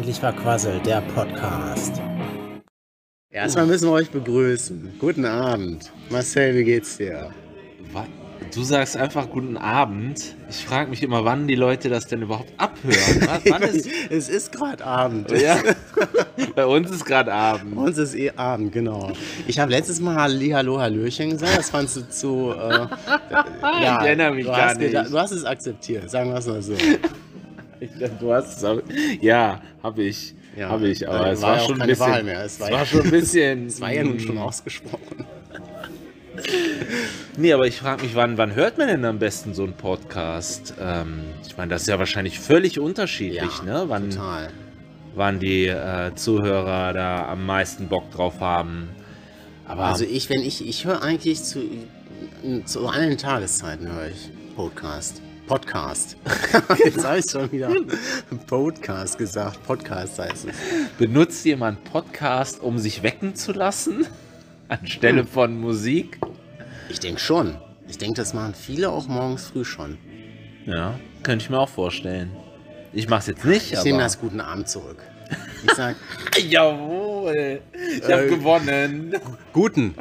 Unverständlich verquasselt, der Podcast. Erstmal müssen wir euch begrüßen. Guten Abend. Marcel, wie geht's dir? Du sagst einfach guten Abend. Ich frage mich immer, wann die Leute das denn überhaupt abhören. Wa- wann ist, es ist gerade Abend. ja, bei uns ist gerade Abend. Bei uns ist eh Abend, genau. Ich habe letztes Mal Halli, Hallo, Hallöchen gesagt. Das fandst du zu. Äh, ja, Ich erinnere mich du gar nicht. Du hast es akzeptiert, sagen wir es mal so. Du hast es. Ja, habe ich. Ja, habe ich, aber weil es war war, ja schon ein keine bisschen. Wahl mehr. Es Es war war, ja- schon ein bisschen. Das war ja nun mm, schon ausgesprochen. Nee, aber ich frage mich, wann, wann hört man denn am besten so einen Podcast? Ähm, ich meine, das ist ja wahrscheinlich völlig unterschiedlich, ne? Wann, total. wann die äh, Zuhörer da am meisten Bock drauf haben. Aber Also ich, wenn ich, ich höre eigentlich zu, zu allen Tageszeiten höre ich Podcast. Podcast. Jetzt habe ich schon wieder Podcast gesagt. Podcast heißt es. benutzt jemand Podcast, um sich wecken zu lassen? Anstelle von Musik? Ich denke schon. Ich denke, das machen viele auch morgens früh schon. Ja, könnte ich mir auch vorstellen. Ich mache es jetzt nicht, Ich nehme das guten Abend zurück. Ich sag Jawohl, ich habe Äh, gewonnen. guten.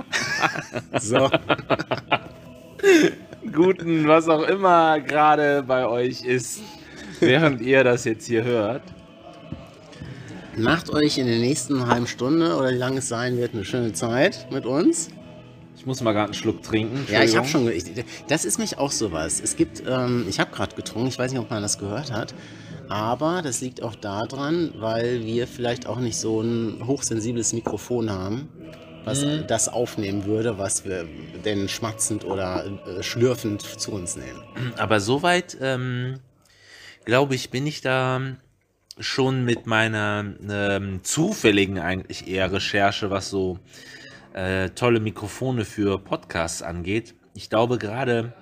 So. Guten, was auch immer gerade bei euch ist, während ihr das jetzt hier hört. Macht euch in der nächsten halben Stunde oder wie lange es sein wird, eine schöne Zeit mit uns. Ich muss mal gerade einen Schluck trinken. Ja, ich habe schon. Ich, das ist mich auch sowas. Es gibt, ähm, ich habe gerade getrunken, ich weiß nicht, ob man das gehört hat, aber das liegt auch daran, weil wir vielleicht auch nicht so ein hochsensibles Mikrofon haben, was Mhm. das aufnehmen würde, was wir denn schmatzend oder äh, schlürfend zu uns nehmen. Aber soweit, ähm, glaube ich, bin ich da schon mit meiner ähm, zufälligen eigentlich eher Recherche, was so äh, tolle Mikrofone für Podcasts angeht. Ich glaube gerade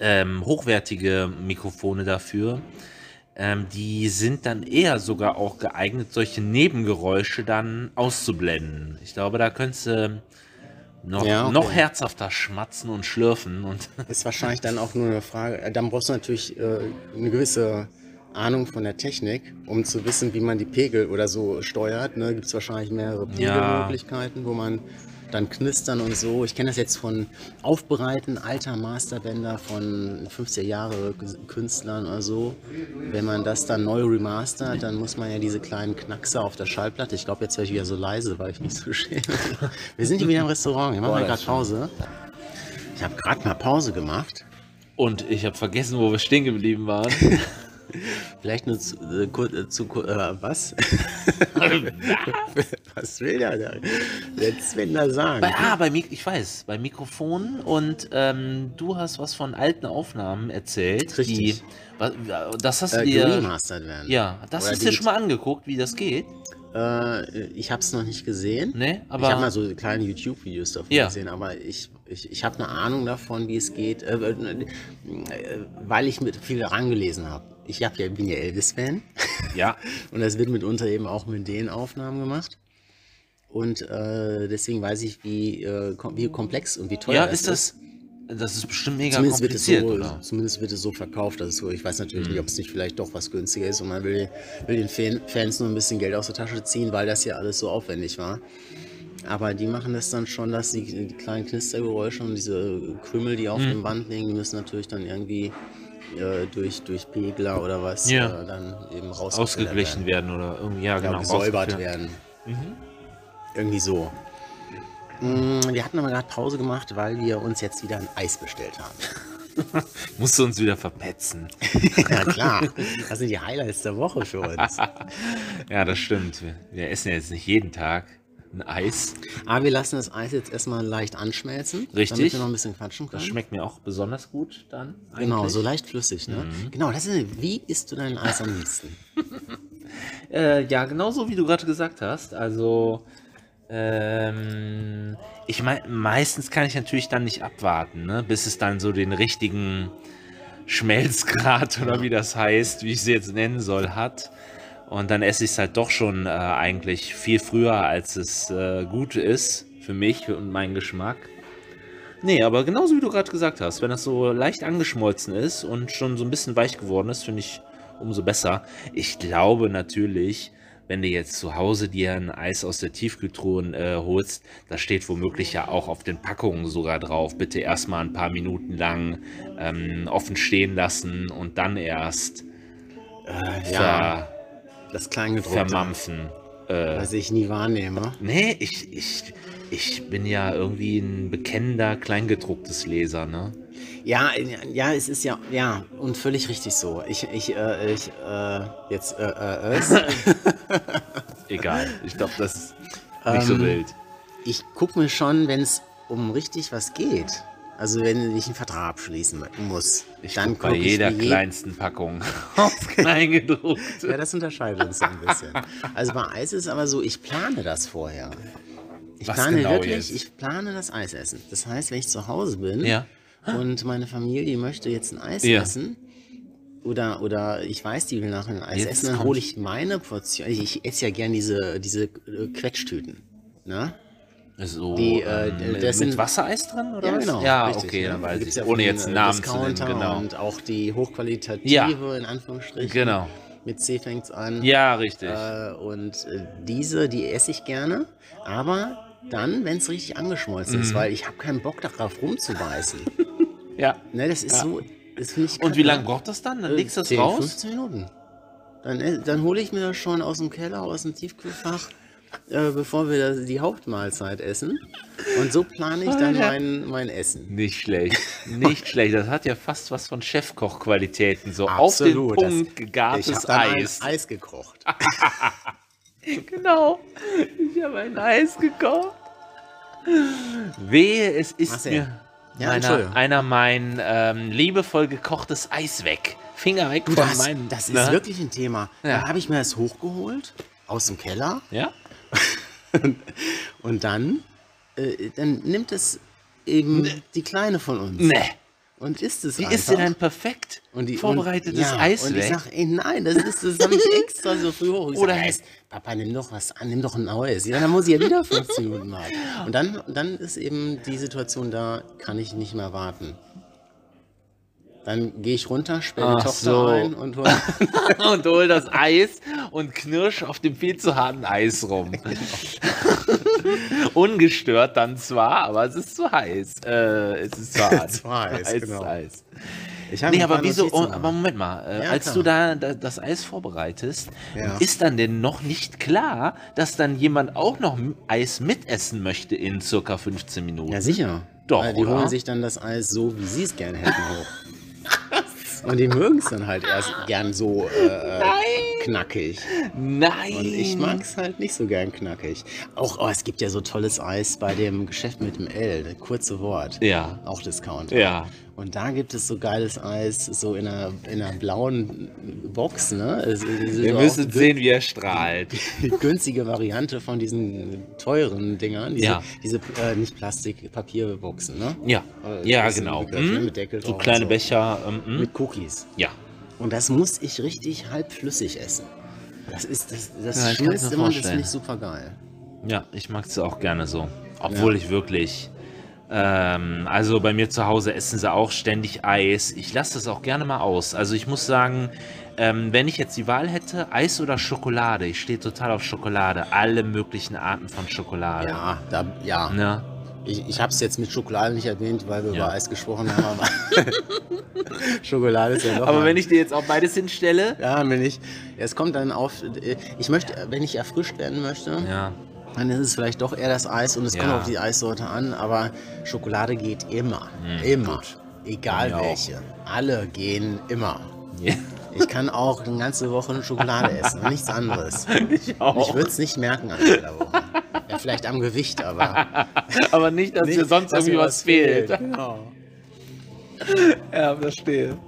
ähm, hochwertige Mikrofone dafür, ähm, die sind dann eher sogar auch geeignet, solche Nebengeräusche dann auszublenden. Ich glaube, da könntest du noch, Ja, okay. noch herzhafter schmatzen und schlürfen und Ist wahrscheinlich dann auch nur eine Frage. äh, Dann brauchst du natürlich äh, eine gewisse Ahnung von der Technik, um zu wissen, wie man die Pegel oder so steuert. Ne? Gibt es wahrscheinlich mehrere Ja. Pegelmöglichkeiten, wo man dann knistern und so. Ich kenne das jetzt von Aufbereiten alter Masterbänder von 50er Jahre Künstlern oder so. Wenn man das dann neu remastert, dann muss man ja diese kleinen Knackser auf der Schallplatte. Ich glaube, jetzt wäre ich wieder so leise, weil ich mich so schäme. Wir sind hier wieder im Restaurant. Wir machen Boah, gerade. Pause. Ich habe gerade mal Pause gemacht. Und ich habe vergessen, wo wir stehen geblieben waren. Vielleicht nur zu, äh, äh, zu äh, was? was will der da? Der Sven da sagen? bei, ah, bei Mik ich weiß, bei Mikrofonen und ähm, du hast was von alten Aufnahmen erzählt. Richtig. Die, wa- das hast du äh, dir. Ja, das Oder hast du dir schon mal angeguckt, wie das geht. Äh, ich habe es noch nicht gesehen. Ne, ich aber. habe mal so kleine YouTube-Videos davon Ja. gesehen, aber ich, ich, ich habe eine Ahnung davon, wie es geht, äh, äh, äh, weil ich mit viel rangelesen habe. Ich hab ja, bin ja Elvis-Fan. ja, Und das wird mitunter eben auch mit den Aufnahmen gemacht. Und äh, deswegen weiß ich, wie, äh, kom wie komplex und wie teuer ja, es ist das. Das ist bestimmt mega Zumindest wird, es kompliziert, so, oder? zumindest wird es so verkauft. Dass es so, ich weiß natürlich Mhm. nicht, ob es nicht vielleicht doch was günstiger ist und man will, will den Fan, Fans nur ein bisschen Geld aus der Tasche ziehen, weil das ja alles so aufwendig war. Aber die machen das dann schon, dass die, die kleinen Knistergeräusche und diese Krümel, die auf Mhm. dem Band liegen, die müssen natürlich dann irgendwie äh, durch, durch Pegler oder was Ja. äh, dann eben rausgefiltert Ausgeglichen werden oder irgendwie, ja, ja, genau. gesäubert werden. Irgendwie so. Mm, Wir hatten aber gerade Pause gemacht, weil wir uns jetzt wieder ein Eis bestellt haben. Musst du uns wieder verpetzen. Ja klar, das sind die Highlights der Woche für uns. Ja, das stimmt. Wir, wir essen ja jetzt nicht jeden Tag ein Eis. Aber wir lassen das Eis jetzt erstmal leicht anschmelzen, Richtig. damit wir noch ein bisschen quatschen Das können. schmeckt mir auch besonders gut dann. Genau, eigentlich. so leicht flüssig, ne? Genau, das ist, wie isst du dein Eis am liebsten? Äh, ja, genauso wie du gerade gesagt hast. Also, ähm, ich meine, meistens kann ich natürlich dann nicht abwarten, ne, bis es dann so den richtigen Schmelzgrad oder wie das heißt, wie ich es jetzt nennen soll, hat. Und dann esse ich es halt doch schon äh, eigentlich viel früher, als es äh, gut ist für mich und meinen Geschmack. Nee, aber genauso wie du gerade gesagt hast, wenn das so leicht angeschmolzen ist und schon so ein bisschen weich geworden ist, finde ich umso besser. Ich glaube natürlich, wenn du jetzt zu Hause dir ein Eis aus der Tiefkühltruhe äh, holst, da steht womöglich ja auch auf den Packungen sogar drauf, bitte erstmal ein paar Minuten lang ähm, offen stehen lassen und dann erst Äh, ja, das Kleingedruckte, vermampfen. Äh, was ich nie wahrnehme. nee, ich, ich, ich bin ja irgendwie ein bekennender Kleingedrucktes Leser, ne? Ja, ja, es ist ja, ja, und völlig richtig so. Ich, ich, äh, ich, äh, jetzt, äh, äh, es. Egal, ich glaube, das ist nicht so Ähm, wild. ich gucke mir schon, wenn es um richtig was geht. Also wenn ich einen Vertrag abschließen muss, Ich dann guck bei guck ich jeder mir je- kleinsten Packung aufs Kleingedruckte. Ja, das unterscheidet uns so ein bisschen. Also bei Eis ist es aber so, ich plane das vorher. Ich Was plane genau wirklich, jetzt? ich plane das Eisessen. Das heißt, wenn ich zu Hause bin Ja. und meine Familie möchte jetzt ein Eis Ja. essen, oder, oder ich weiß, die will nachher ein Eis Jetzt essen, dann hole ich meine Portion. Ich, ich esse ja gern diese, diese äh, Quetschtüten. Ne? So, Die, äh, ähm, mit, das mit Wassereis drin, oder Ja, was? genau. Ja, richtig, okay, ne? dann Da weiß ich. ja Ohne jetzt einen äh, Namen zu nennen, Discounter genau. Und auch die hochqualitative, Ja. in Anführungsstrichen. Genau. Mit C fängt's an. Ja, richtig. Äh, und äh, diese, die esse ich gerne, aber dann, wenn es richtig angeschmolzen Mhm. ist, weil ich habe keinen Bock darauf rumzubeißen. ja. ne, das ist so, das finde ich Und wie lange braucht das dann? Dann Äh, legst du das 10, raus? 15 Minuten. Dann, äh, dann hole ich mir das schon aus dem Keller, aus dem Tiefkühlfach, äh, bevor wir das, die Hauptmahlzeit essen. Und so plane ich dann Alter. mein, mein Essen. Nicht schlecht. Nicht schlecht. Das hat ja fast was von Chefkochqualitäten. So Absolut. auf den Punkt Ich gegartes habe dann Eis. ein Eis gekocht. Genau. Ich habe ein Eis gekocht. Wehe, es ist Marcel. mir Ja, meiner, Entschuldigung. einer mein ähm, liebevoll gekochtes Eis weg. Finger weg von Das, meinem. das ist ne? wirklich ein Thema. Ja. Dann habe ich mir das hochgeholt aus dem Keller Ja? und dann, äh, dann nimmt es eben die Kleine von uns Ne. und isst es Wie einfach. ist denn ein perfekt und die, vorbereitetes und, ja, Eis und weg? ich sag, ey, nein, das ist das habe ich extra so früh hoch. Ich Oder sag, heißt- "Ey, Papa, nimm doch was an, nimm doch ein neues. Ja, dann muss ich ja wieder 15 Minuten warten. Und dann, dann ist eben die Situation da, kann ich nicht mehr warten. Dann gehe ich runter, sperre die Ach Tochter so. ein und hol, und hol das Eis und knirsch auf dem viel zu harten Eis rum. Ungestört dann zwar, aber es ist zu heiß. Äh, es ist zu hart. Zu heiß, Heißes genau. Eis. Ich habe Nee, aber wieso? Oh, aber. Moment mal, äh, Ja, als klar. du da, da das Eis vorbereitest, Ja. ist dann denn noch nicht klar, dass dann jemand auch noch Eis mitessen möchte in circa 15 Minuten? Ja, sicher. Doch, Weil die oder? holen sich dann das Eis so, wie sie es gerne hätten, hoch. Und die mögen es dann halt erst gern so äh, äh, knackig. Nein! Und ich mag es halt nicht so gern knackig. Auch, oh, es gibt ja so tolles Eis bei dem Geschäft mit dem L, das kurze Wort. Ja. Auch Discount. Ja. Und da gibt es so geiles Eis, so in einer, in einer blauen Box, ne? Es- Wir müssen sehen, wie er strahlt. die günstige Variante von diesen teuren Dingern. Diese, Ja. diese äh, nicht Plastik, Papierboxen, ne? Ja, Äh, ja, genau. Begriff, ne, Hm? mit Deckel so kleine so. Becher. Ähm, hm? Mit Cookies. ja. Und das muss ich richtig halbflüssig essen. Das ist, das, das Ja, und das finde ich super geil. Ja, ich mag es auch gerne so. Obwohl ich wirklich. Ähm, also bei mir zu Hause essen sie auch ständig Eis. Ich lasse das auch gerne mal aus. Also ich muss sagen, ähm, wenn ich jetzt die Wahl hätte, Eis oder Schokolade, ich stehe total auf Schokolade. Alle möglichen Arten von Schokolade. Ja, da, ja. Ne? Ich, ich habe es jetzt mit Schokolade nicht erwähnt, weil wir Ja. über Eis gesprochen haben. Aber Schokolade ist ja doch. Aber mal- wenn ich dir jetzt auch beides hinstelle. Ja, wenn ich. Es kommt dann auf. äh, Ich möchte, wenn ich erfrischt werden möchte, Ja. Dann ist es vielleicht doch eher das Eis und es Ja. kommt auf die Eissorte an, aber Schokolade geht immer. immer. Egal Mir auch. welche. Alle gehen immer. ja. Ich kann auch eine ganze Woche Schokolade essen und nichts anderes. Ich Und auch. ich würde es nicht merken an jeder Woche. Ja, vielleicht am Gewicht, aber. Aber nicht, dass dir sonst dass irgendwie was fehlt. Genau. Ja, verstehe.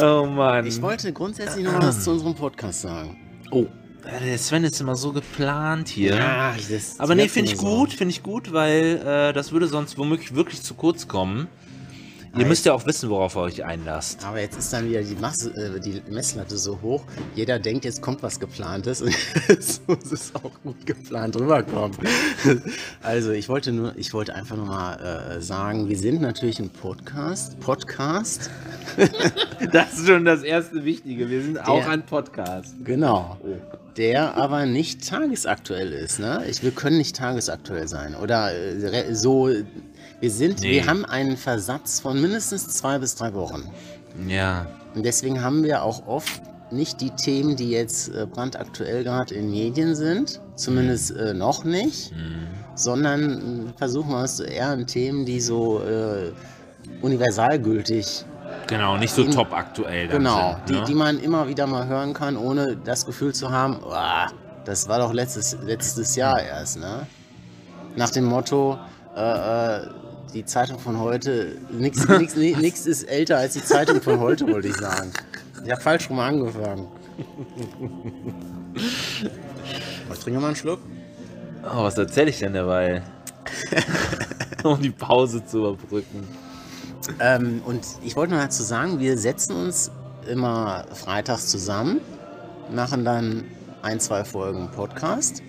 Oh Mann. Ich wollte grundsätzlich noch was zu unserem Podcast sagen. Oh, der Sven ist immer so geplant hier. Ja, Aber nee, finde ich gut, finde ich gut, weil äh, das würde sonst womöglich wirklich zu kurz kommen. Ihr müsst ja auch wissen, worauf ihr euch einlasst. Aber jetzt ist dann wieder die, Masse, äh, die Messlatte so hoch. Jeder denkt, jetzt kommt was geplantes und so muss es auch gut geplant rüberkommen. Also ich wollte nur, ich wollte einfach nur mal äh, sagen, wir sind natürlich ein Podcast. Podcast. Das ist schon das erste Wichtige. Wir sind auch Der- ein Podcast. Genau. Der aber nicht tagesaktuell ist. Ne? Ich, wir können nicht tagesaktuell sein. Oder äh, so. Wir sind, Nee. wir haben einen Versatz von mindestens zwei bis drei Wochen. Ja. Und deswegen haben wir auch oft nicht die Themen, die jetzt äh, brandaktuell gerade in Medien sind, zumindest äh, noch nicht, Mhm. sondern äh, versuchen wir es eher an Themen, die so äh, universalgültig, Genau, nicht so In- top aktuell. genau, sind, die, ne? die man immer wieder mal hören kann, ohne das Gefühl zu haben, "Uah, das war doch letztes, letztes Jahr erst, ne? Nach dem Motto, äh, äh, die Zeitung von heute, nichts ist älter als die Zeitung von heute, wollte ich sagen. Ich habe falsch rum angefangen. Ich trinke mal einen Schluck. Oh, was erzähle ich denn dabei? um die Pause zu überbrücken. Ähm, und ich wollte nur dazu sagen, wir setzen uns immer freitags zusammen, machen dann ein, zwei Folgen Podcast.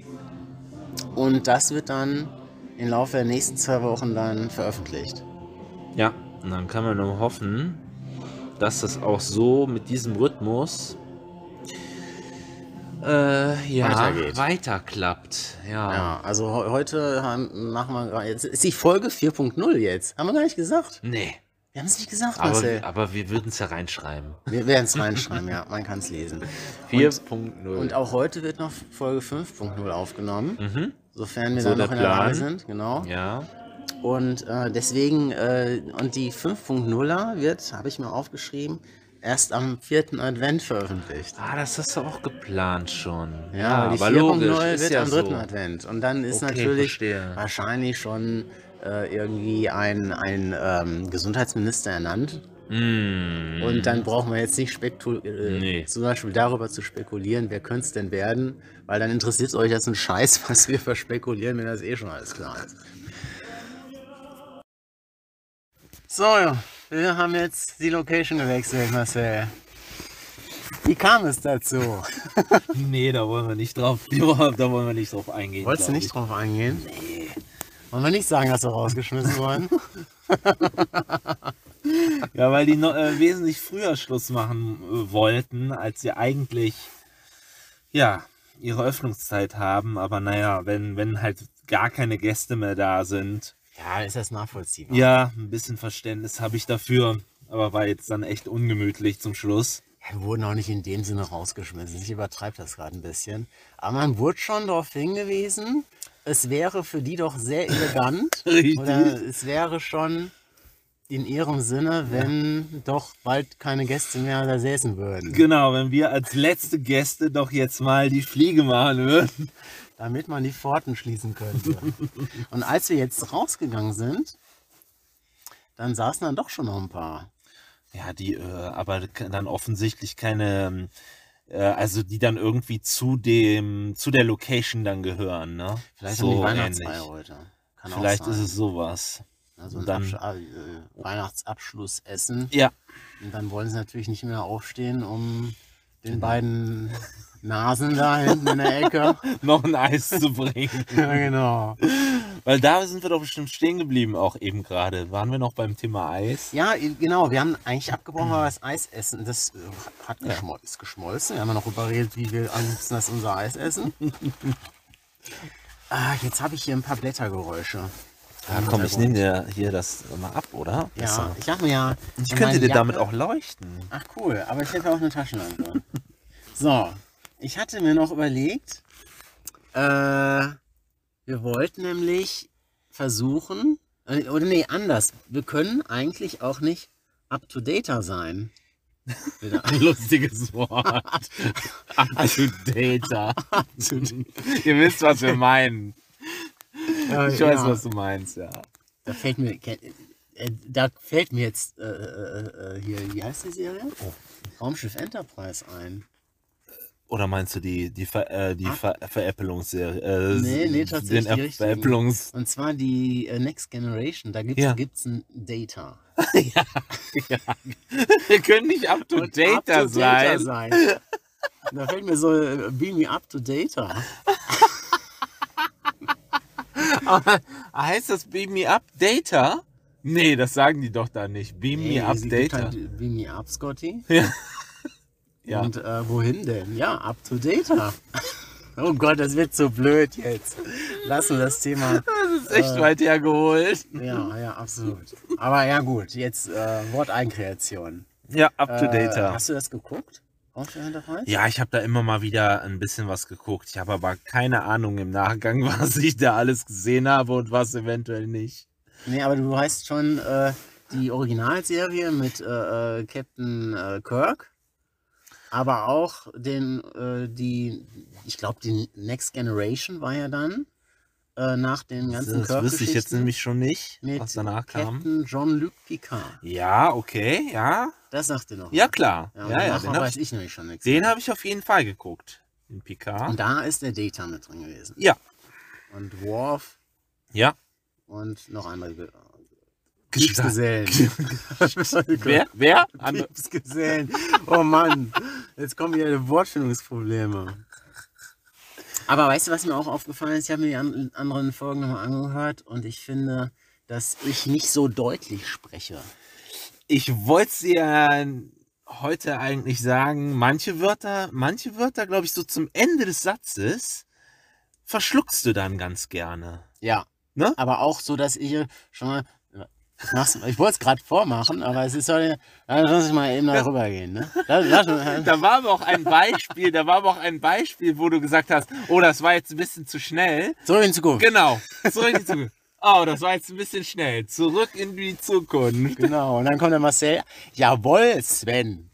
Und das wird dann im Laufe der nächsten zwei Wochen dann veröffentlicht. Ja, und dann kann man nur hoffen, dass das auch so mit diesem Rhythmus äh, ja, Weitergeht. weiterklappt. Ja. Ja, also he- heute haben, machen wir gerade, jetzt ist die Folge 4.0 jetzt. Haben wir gar nicht gesagt. Nee, Wir haben es nicht gesagt, aber, Marcel. aber wir würden es ja reinschreiben. Wir werden es reinschreiben, ja, man kann es lesen. 4.0. Und auch heute wird noch Folge 5.0 aufgenommen, Mhm. Sofern wir So dann noch in der Lage sind. Genau. Ja. Und äh, deswegen, äh, und die 5.0er wird, habe ich mir aufgeschrieben, erst am vierten Advent veröffentlicht. Ah, das hast du auch geplant schon. Ja, die aber 4.0 logisch, wird ja am dritten so. Advent. Und dann ist Okay, natürlich verstehe. wahrscheinlich schon äh, irgendwie ein, ein ähm, Gesundheitsminister ernannt. Mm. Und dann brauchen wir jetzt nicht spekul äh, Nee. zum Beispiel darüber zu spekulieren, wer könnte es denn werden, weil dann interessiert es euch das ein Scheiß, was wir verspekulieren, wenn das eh schon alles klar ist. So, ja, wir haben jetzt die Location gewechselt, Marcel. Wie kam es dazu? Nee, da wollen wir nicht drauf, da wollen wir nicht drauf eingehen. Wolltest du nicht drauf eingehen? Nee. Wollen wir nicht sagen, dass wir rausgeschmissen wurden? Ja, weil die äh, wesentlich früher Schluss machen äh, wollten, als sie eigentlich, ja, ihre Öffnungszeit haben. Aber naja, wenn, wenn halt gar keine Gäste mehr da sind, Ja, ist das nachvollziehbar. ja, ein bisschen Verständnis habe ich dafür. Aber war jetzt dann echt ungemütlich zum Schluss. Wir wurden auch nicht in dem Sinne rausgeschmissen. Ich übertreibe das gerade ein bisschen. Aber man wurde schon darauf hingewiesen, es wäre für die doch sehr elegant. Richtig. Oder es wäre schon in ihrem Sinne, wenn doch bald keine Gäste mehr da säßen würden. Genau, wenn wir als letzte Gäste doch jetzt mal die Fliege machen würden. Damit man die Pforten schließen könnte. Und als wir jetzt rausgegangen sind, dann saßen dann doch schon noch ein paar. Ja, die äh, aber dann offensichtlich keine, ähm, äh, also die dann irgendwie zu dem, zu der Location dann gehören, ne? Vielleicht so haben die Weihnachtsfeier heute. Kann Vielleicht ist es sowas. Also ein dann- Absch äh, Weihnachtsabschlussessen. Ja, Und dann wollen sie natürlich nicht mehr aufstehen, um den beiden Nasen da hinten in der Ecke. noch ein Eis zu bringen. ja, genau. Weil da sind wir doch bestimmt stehen geblieben, auch eben gerade. Waren wir noch beim Thema Eis? Ja, genau. Wir haben eigentlich abgebrochen, weil wir das Eis essen. Das äh, hat geschmol ist geschmolzen. Wir haben ja noch überredet, wie wir am liebsten das unser Eis essen. ah, jetzt habe ich hier ein paar Blättergeräusche. Ja, komm, ich nehme dir hier das mal ab, oder? Ja, ich habe mir ja. Ich könnte dir damit Jacke- auch leuchten. Ach cool, aber ich hätte auch eine Taschenlampe. so, ich hatte mir noch überlegt, äh, wir wollten nämlich versuchen, äh, oder nee, anders, wir können eigentlich auch nicht up-to-dater sein. Wieder- Ein lustiges Wort. Up-to-Data. Ihr wisst, was wir meinen. Äh, Ich weiß, ja, was du meinst, ja. Da fällt mir, äh, da fällt mir jetzt äh, äh, hier, wie heißt die Serie? Raumschiff Enterprise ein. Oder meinst du die, die, Ver, die Ab- Ver, Veräppelungsserie? Nee, nee, tatsächlich Den die. Veräppelungs... Und zwar die Next Generation. Da gibt es Ja. gibt's ein Data. ja, ja. Wir können nicht up to date up to sein. sein. Da fällt mir so, be me up to data. Aber heißt das Beam Me Up Data? Nee, das sagen die doch da nicht. Beam Nee, Me Up Data. Halt, be me up, Scotty. Ja. ja. Und äh, wohin denn? Ja, up to data. Oh Gott, das wird so blöd jetzt. Lassen wir das Thema. das ist echt äh, weit hergeholt. Ja, ja, absolut. Aber ja gut, jetzt äh, Worteinkreation. Ja, Up to Äh, Data. hast du das geguckt? Ja, ich habe da immer mal wieder ein bisschen was geguckt. Ich habe aber keine Ahnung im Nachgang, was ich da alles gesehen habe und was eventuell nicht. Nee, aber du weißt schon äh, die Originalserie mit äh, äh, Captain äh, Kirk, aber auch den, äh, die, ich glaube, die Next Generation war ja dann äh, nach den ganzen Das wüsste ich jetzt nämlich schon nicht, mit was danach kam. Captain Jean-Luc Picard. Ja, okay, ja. Das sagt ihr noch. Ja, klar. Ja, Ja, ja, den habe weiß ich, ich nämlich schon nichts. den hab ich auf jeden Fall geguckt. Den Picard. Und da ist der Data mit drin gewesen. Ja. Und Worf Ja. und noch andere Ge. Gesellen. Wer? Wer? Andere- Gesellen. Oh Mann, jetzt kommen wieder die Wortfindungsprobleme. Aber weißt du, was mir auch aufgefallen ist? Ich habe mir die an anderen Folgen nochmal angehört und ich finde, dass ich nicht so deutlich spreche. Ich wollte es dir heute eigentlich sagen, manche Wörter, manche Wörter, glaube ich, so zum Ende des Satzes verschluckst du dann ganz gerne. Ja. Ne? Aber auch so, dass ich schon mal. Ich, mach's- ich wollte es gerade vormachen, aber es ist so. Lass ich mal eben da rübergehen. Ne? Lass, lass, Da war aber auch ein Beispiel, da war aber auch ein Beispiel, wo du gesagt hast, oh, das war jetzt ein bisschen zu schnell. zurück in die Zukunft. Genau, zurück in die Zukunft. Oh, das war jetzt ein bisschen schnell. Zurück in die Zukunft. Genau, und dann kommt der Marcel. Jawohl, Sven.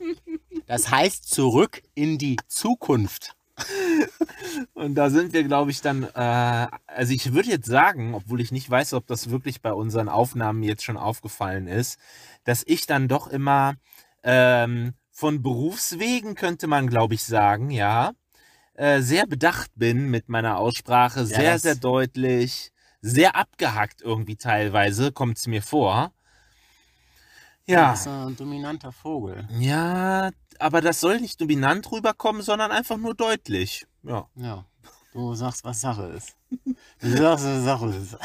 Das heißt zurück in die Zukunft. Und da sind wir, glaube ich, dann, äh, also ich würde jetzt sagen, obwohl ich nicht weiß, ob das wirklich bei unseren Aufnahmen jetzt schon aufgefallen ist, dass ich dann doch immer ähm, von Berufswegen, könnte man, glaube ich, sagen, ja, äh, sehr bedacht bin mit meiner Aussprache, sehr, das- sehr deutlich, sehr abgehackt irgendwie teilweise, kommt es mir vor. Ja. Das ist ein dominanter Vogel. Ja, aber das soll nicht dominant rüberkommen, sondern einfach nur deutlich. Ja. Ja. Du sagst, was Sache ist. Du sagst, was Sache ist.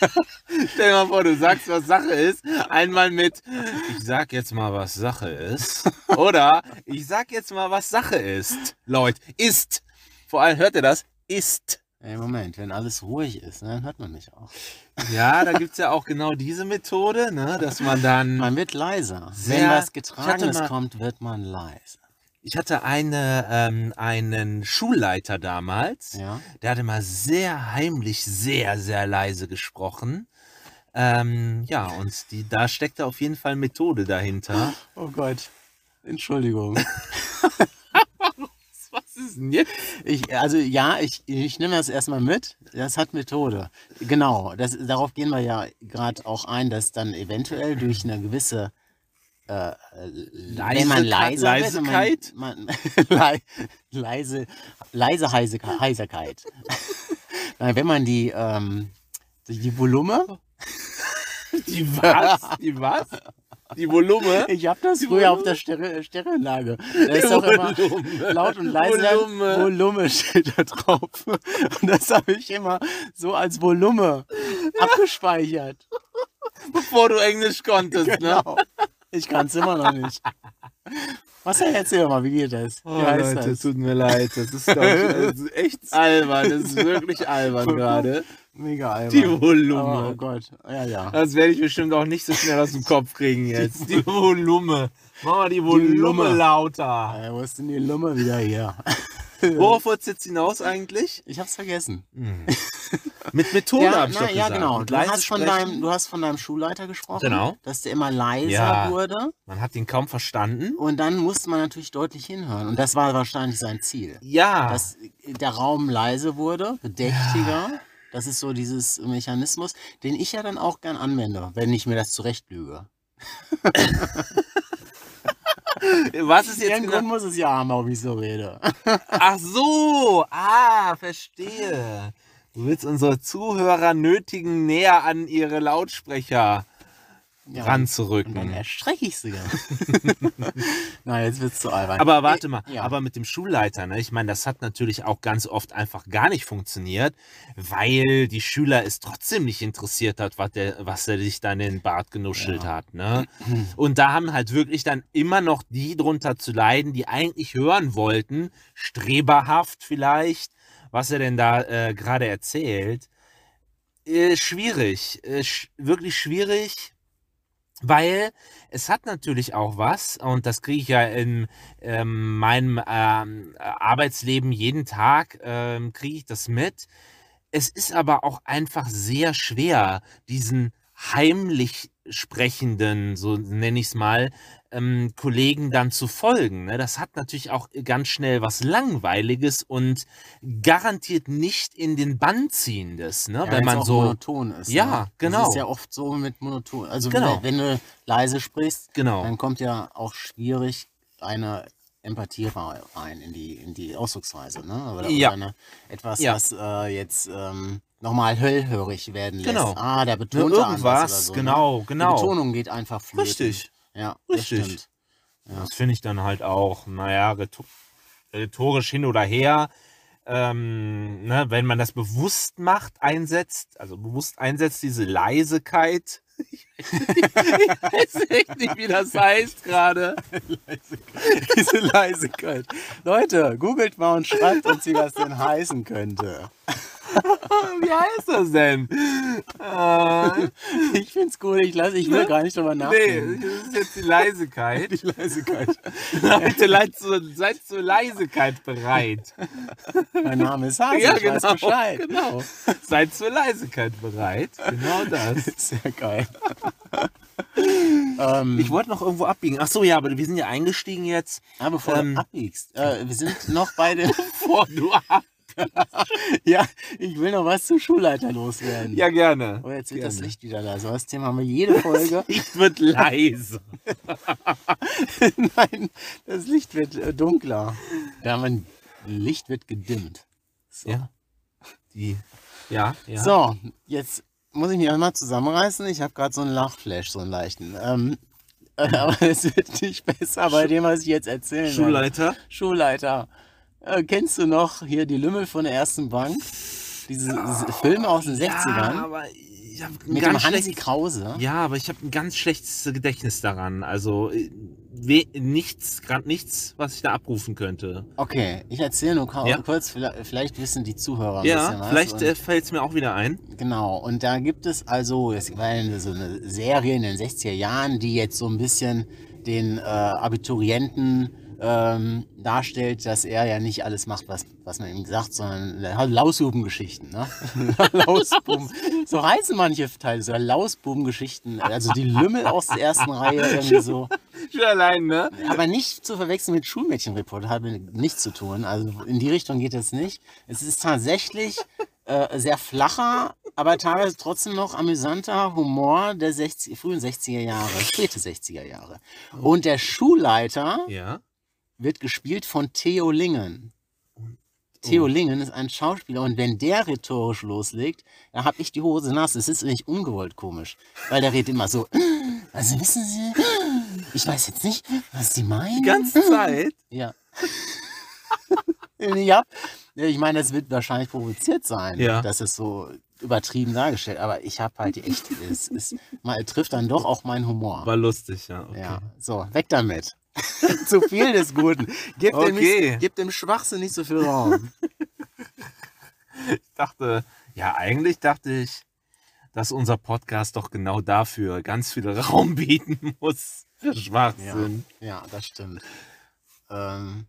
Stell dir mal vor, du sagst, was Sache ist. Einmal mit, ich sag jetzt mal, was Sache ist. Oder ich sag jetzt mal, was Sache ist. Leute, ist. Vor allem, hört ihr das? Ist. Ey, Moment, wenn alles ruhig ist, ne, dann hört man mich auch. Ja, da gibt es ja auch genau diese Methode, ne, dass man dann. Man wird leiser. Wenn was Getragenes mal- kommt, wird man leise. Ich hatte eine, ähm, einen Schulleiter damals. Ja. Der hatte mal sehr heimlich, sehr, sehr leise gesprochen. Ähm, ja, und die, da steckte auf jeden Fall Methode dahinter. Oh Gott. Entschuldigung. Ist denn jetzt? Ich, also ja, ich, ich nehme das erstmal mit. Das hat Methode. Genau, das, darauf gehen wir ja gerade auch ein, dass dann eventuell durch eine gewisse äh, wenn man leiser wenn Leisigkeit? Man, man, lei- leise, leise Heise- Heiserkeit. Nein, wenn man die, ähm, die, die Volume, Die was? Die was? Die Volume? ich habe das Die früher auf Volume? der Stereo Stereoanlage. Da ist doch immer Volume. laut und leise Volume. Volume steht da drauf. Und das habe ich immer so als Volume abgespeichert. Bevor du Englisch konntest, ne? Genau. Ich kann es immer noch nicht. Was erzähl mal, wie geht das? Wie Oh, heißt Leute, das? tut mir leid. Das ist, ich, das ist echt albern. Das ist wirklich albern gerade. Mega albern. Die Aber, oh Volume. Gott. Ja, ja. Das werde ich bestimmt auch nicht so schnell aus dem Kopf kriegen jetzt. Die Volume. Mach mal die Volume Lumme. lauter. Äh, wo ist denn die Lumme wieder hier? Worauf wollt's jetzt hinaus eigentlich? Ich hab's vergessen. Mit Methode Ja, hab ich na, doch ja gesagt. genau. Du hast, von deinem, du hast von deinem Schulleiter gesprochen, Genau. dass der immer leiser Ja. wurde. Man hat ihn kaum verstanden. Und dann musste man natürlich deutlich hinhören. Und das war wahrscheinlich sein Ziel. Ja. Dass der Raum leise wurde, bedächtiger. Das ist so dieses Mechanismus, den ich ja dann auch gern anwende, wenn ich mir das zurechtlüge. Was ist jetzt Irgendeinen genau? Grund muss es ja haben, warum ich so rede. Ach so, ah, verstehe. Du willst unsere Zuhörer nötigen, näher an ihre Lautsprecher Ja, Und dann ranzurücken. erstrecke ich sie. Na, jetzt wird's zu albern. Aber warte mal, Ja. aber mit dem Schulleiter, ne? ich meine, das hat natürlich auch ganz oft einfach gar nicht funktioniert, weil die Schüler es trotzdem nicht interessiert hat, was, der, was er sich dann in den Bart genuschelt Ja. hat. Ne? Und da haben halt wirklich dann immer noch die drunter zu leiden, die eigentlich hören wollten, streberhaft vielleicht, was er denn da äh, gerade erzählt. Äh, schwierig, äh, sch wirklich schwierig, weil es hat natürlich auch was, und das kriege ich ja in ähm, meinem ähm, Arbeitsleben jeden Tag, ähm, kriege ich das mit. Es ist aber auch einfach sehr schwer, diesen heimlich sprechenden, so nenne ich es mal, ähm, Kollegen dann zu folgen. Ne? Das hat natürlich auch ganz schnell was Langweiliges und garantiert nicht in den Bann ziehendes, ne? Ja, wenn man so. monoton ist. Ja, ne? genau. Das ist ja oft so mit monoton. Also Genau. wenn, wenn du leise sprichst, Genau. dann kommt ja auch schwierig eine Empathie rein in die, in die Ausdrucksweise. Ne? Oder, Ja. etwas, Ja. was äh, jetzt ähm, nochmal hellhörig werden lässt. Genau. Ah, der betont anders irgendwas, so, genau, Ne? genau. Die Betonung geht einfach flöten. Richtig. Ja, Richtig. Das stimmt. Ja. Das finde ich dann halt auch, naja, rheto- rhetorisch hin oder her. Ähm, ne, wenn man das bewusst macht, einsetzt, also bewusst einsetzt, diese Leisigkeit. Ich weiß echt nicht, wie das heißt gerade. Diese Leisigkeit. Leute, googelt mal und schreibt uns, wie das denn heißen könnte. Wie heißt das denn? Äh, Ich find's gut, ich, lass, ich will gar nicht drüber nee, nachdenken. das ist jetzt die Leisigkeit. Die Leisigkeit. Leute, seid zur, seid zur Leisigkeit bereit. Mein Name ist Hase, Ja, ich weiß genau, Bescheid. genau. Seid zur Leisigkeit bereit. Genau das. Sehr geil. Ähm, Ich wollte noch irgendwo abbiegen. Ach so, ja, aber wir sind ja eingestiegen jetzt. ja, bevor ähm, du abbiegst, äh, wir sind noch bei dem... Vor du ja, ich will noch was zum Schulleiter loswerden. Ja, gerne. Oh, jetzt wird das Gerne. Licht wieder leise. Das Thema haben wir jede Folge. Ich wird leise. Nein, das Licht wird äh, dunkler. Da haben wir ein Licht wird gedimmt. So. Ja. Die. Ja, ja. So, jetzt muss ich mich einmal zusammenreißen. Ich habe gerade so einen Lachflash, so einen leichten. Ähm, äh, aber es wird nicht besser bei dem, was ich jetzt erzählen. Schulleiter. Schulleiter. Äh, kennst du noch hier die Lümmel von der ersten Bank? Diese, diese Filme aus den 60ern Ja, aber ich habe ein mit dem ganz Hansi Krause. Ja, aber ich habe ein ganz schlechtes Gedächtnis daran. Also äh, nichts, gerade nichts, was ich da abrufen könnte. Okay, ich erzähle nur Ja. kurz, vielleicht, wissen die Zuhörer ein Ja, bisschen was. vielleicht äh, fällt es mir auch wieder ein. Genau, und da gibt es also, es war eine, so eine Serie in den 60er Jahren, die jetzt so ein bisschen den äh, Abiturienten ähm, darstellt, dass er ja nicht alles macht, was, was man ihm sagt, sondern er hat Lausbubengeschichten. Ne? Lausbuben. So heißen manche Teile, so Lausbubengeschichten. Also die Lümmel aus der ersten Reihe irgendwie so. Schon allein, ne? Aber nicht zu verwechseln mit Schulmädchenreport, hat mit nichts zu tun. Also in die Richtung geht es nicht. Es ist tatsächlich äh, sehr flacher, aber teilweise trotzdem noch amüsanter Humor der 60, frühen 60er Jahre, späte 60er Jahre. Und der Schulleiter Ja. Wird gespielt von Theo Lingen. Theo Lingen ist ein Schauspieler und wenn der rhetorisch loslegt, da habe ich die Hose nass. Das ist nicht ungewollt komisch, weil der redet immer so, also wissen Sie, ich weiß jetzt nicht, was Sie meinen. Die ganze Zeit. Ja. ja. Ich meine, das wird wahrscheinlich provoziert sein, Ja. dass es so übertrieben dargestellt, aber ich habe halt die echt, es ist, mal trifft dann doch auch meinen Humor. War lustig, ja. Okay. Ja, so, weg damit. Zu viel des Guten. Gib, dem Okay. nicht, gib dem Schwachsinn nicht so viel Raum. Ich dachte, ja, eigentlich dachte ich, dass unser Podcast doch genau dafür ganz viel Raum bieten muss. Für Schwachsinn. Ja, das stimmt. Ähm,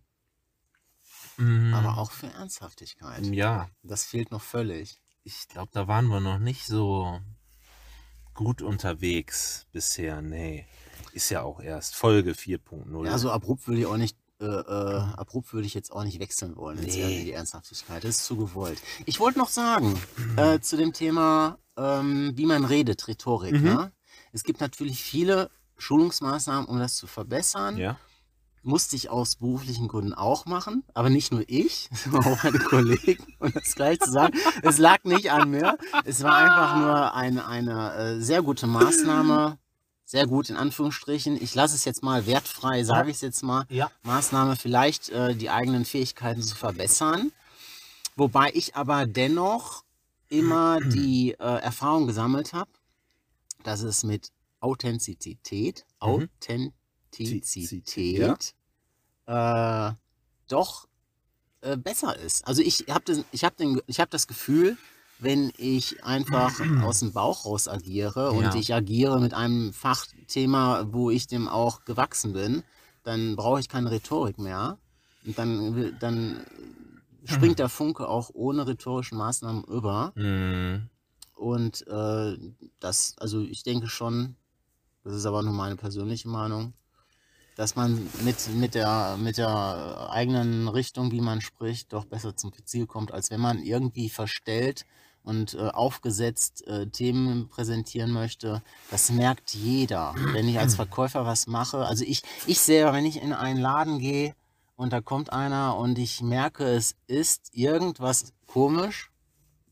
Mm, aber auch für Ernsthaftigkeit. ja, Das fehlt noch völlig. ich glaube, da waren wir noch nicht so gut unterwegs bisher. Nee, ist ja auch erst Folge 4.0. Ja, so abrupt würde ich auch nicht, äh, äh, abrupt würde ich jetzt auch nicht wechseln wollen Nee. in die Ernsthaftigkeit. Das ist zu gewollt. Ich wollte noch sagen, äh, zu dem Thema, ähm, wie man redet, Rhetorik. Mhm. Ne? Es gibt natürlich viele Schulungsmaßnahmen, um das zu verbessern. ja. musste ich aus beruflichen Gründen auch machen, aber nicht nur ich, sondern auch meine Kollegen. Und das gleich zu sagen, es lag nicht an mir. Es war einfach nur eine, eine äh, sehr gute Maßnahme, sehr gut in Anführungsstrichen. Ich lasse es jetzt mal wertfrei, sage ich es jetzt mal. Ja. Maßnahme vielleicht äh, die eigenen Fähigkeiten zu verbessern. Wobei ich aber dennoch immer die äh, Erfahrung gesammelt habe, dass es mit Authentizität, Mhm. Authentizität äh, doch äh, besser ist. Also ich habe ich hab den, ich hab das Gefühl, wenn ich einfach aus dem Bauch raus agiere und Ja. ich agiere mit einem Fachthema, wo ich dem auch gewachsen bin, dann brauche ich keine Rhetorik mehr. Und dann, dann springt der Funke auch ohne rhetorischen Maßnahmen über. Mhm. Und äh, das, also ich denke schon, das ist aber nur meine persönliche Meinung, dass man mit, mit, der, mit der eigenen Richtung, wie man spricht, doch besser zum Ziel kommt, als wenn man irgendwie verstellt und äh, aufgesetzt äh, Themen präsentieren möchte. Das merkt jeder. Wenn ich als Verkäufer was mache, also ich, ich selber, wenn ich in einen Laden gehe und da kommt einer und ich merke, es ist irgendwas komisch,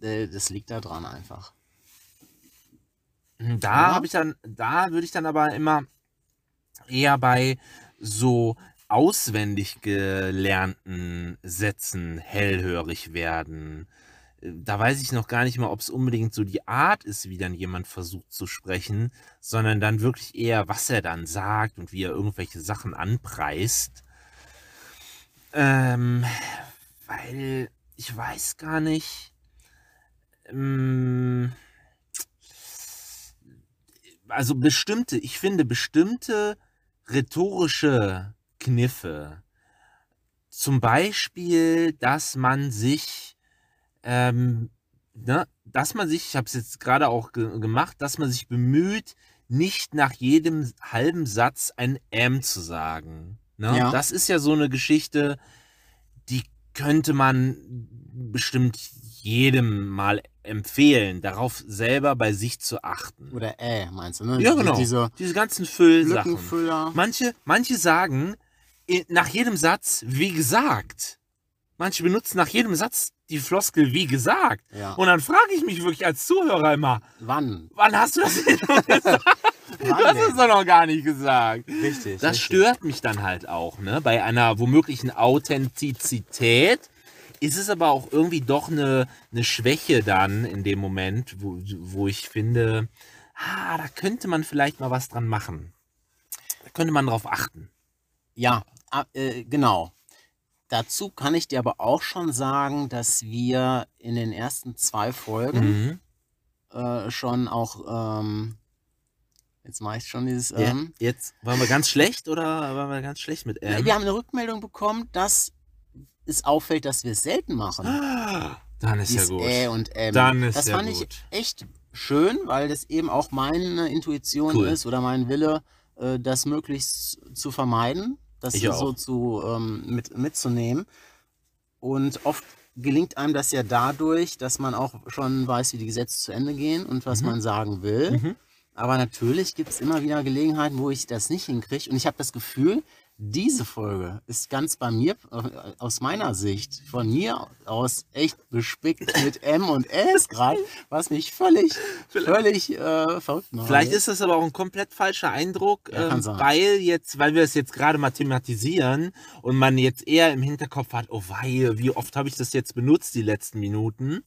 äh, das liegt da dran einfach. Da Ja. habe ich dann, da würde ich dann aber immer eher bei so auswendig gelernten Sätzen hellhörig werden. Da weiß ich noch gar nicht mal, ob es unbedingt so die Art ist, wie dann jemand versucht zu sprechen, sondern dann wirklich eher, was er dann sagt und wie er irgendwelche Sachen anpreist. Ähm, weil ich weiß gar nicht. Ähm, also bestimmte, ich finde bestimmte rhetorische Kniffe, zum Beispiel, dass man sich, ähm, ne, dass man sich, ich habe es jetzt gerade auch ge gemacht, dass man sich bemüht, nicht nach jedem halben Satz ein M zu sagen. Ne? Ja. Das ist ja so eine Geschichte, die könnte man bestimmt jedem mal empfehlen, darauf selber bei sich zu achten. Oder äh, meinst du, ne? Ja, genau. Diese Diese ganzen Füllsachen. Manche, manche sagen nach jedem Satz, wie gesagt. Manche benutzen nach jedem Satz die Floskel, wie gesagt. Ja. Und dann frage ich mich wirklich als Zuhörer immer, Wann? wann hast du das denn noch gesagt? Du Wann hast es doch noch gar nicht gesagt. Richtig. Das richtig. stört mich dann halt auch, ne? Bei einer womöglichen Authentizität ist es aber auch irgendwie doch eine, eine Schwäche dann in dem Moment, wo, wo ich finde, ah, da könnte man vielleicht mal was dran machen. Da könnte man drauf achten. Ja, ah, äh, genau. Dazu kann ich dir aber auch schon sagen, dass wir in den ersten zwei Folgen Mhm. äh, schon auch, ähm, jetzt mache ich schon dieses, Ja, ähm, jetzt waren wir ganz schlecht oder waren wir ganz schlecht mit M? wir haben eine Rückmeldung bekommen, dass es auffällt, dass wir es selten machen. Ah, Dann ist ja Dieses gut. Ä und M. Dann ist das ja fand gut. ich echt schön, weil das eben auch meine Intuition Cool. ist oder mein Wille, äh, das möglichst zu vermeiden, das Ich so auch. zu ähm, mit, mitzunehmen. Und oft gelingt einem das ja dadurch, dass man auch schon weiß, wie die Gesetze zu Ende gehen und was Mhm. man sagen will. Mhm. Aber natürlich gibt es immer wieder Gelegenheiten, wo ich das nicht hinkriege. Und ich habe das Gefühl, diese Folge ist ganz bei mir, äh, aus meiner Sicht, von mir aus echt bespickt mit M und S gerade, was mich völlig, völlig äh, verrückt macht. Vielleicht ist das aber auch ein komplett falscher Eindruck, Ja, ähm, weil jetzt, weil wir es jetzt gerade mathematisieren und man jetzt eher im Hinterkopf hat, oh wei, wie oft habe ich das jetzt benutzt die letzten Minuten.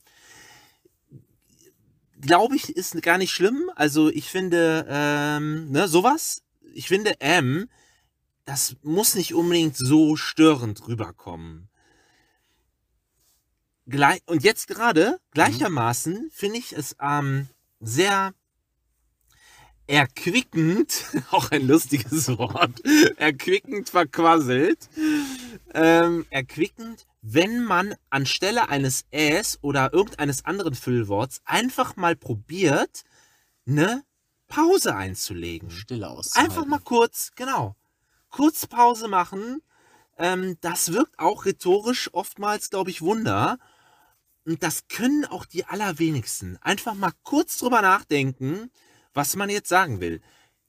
Glaube ich, ist gar nicht schlimm. Also ich finde, ähm, ne, sowas, ich finde M, das muss nicht unbedingt so störend rüberkommen. Gleich, und jetzt gerade, gleichermaßen, finde ich es ähm, sehr erquickend, auch ein lustiges Wort, erquickend verquasselt, ähm, erquickend, wenn man anstelle eines Äs oder irgendeines anderen Füllworts einfach mal probiert, eine Pause einzulegen. Stille auszuhalten. Einfach mal kurz, genau, kurz Pause machen. Ähm, das wirkt auch rhetorisch oftmals, glaube ich, Wunder. Und das können auch die allerwenigsten. Einfach mal kurz drüber nachdenken, was man jetzt sagen will.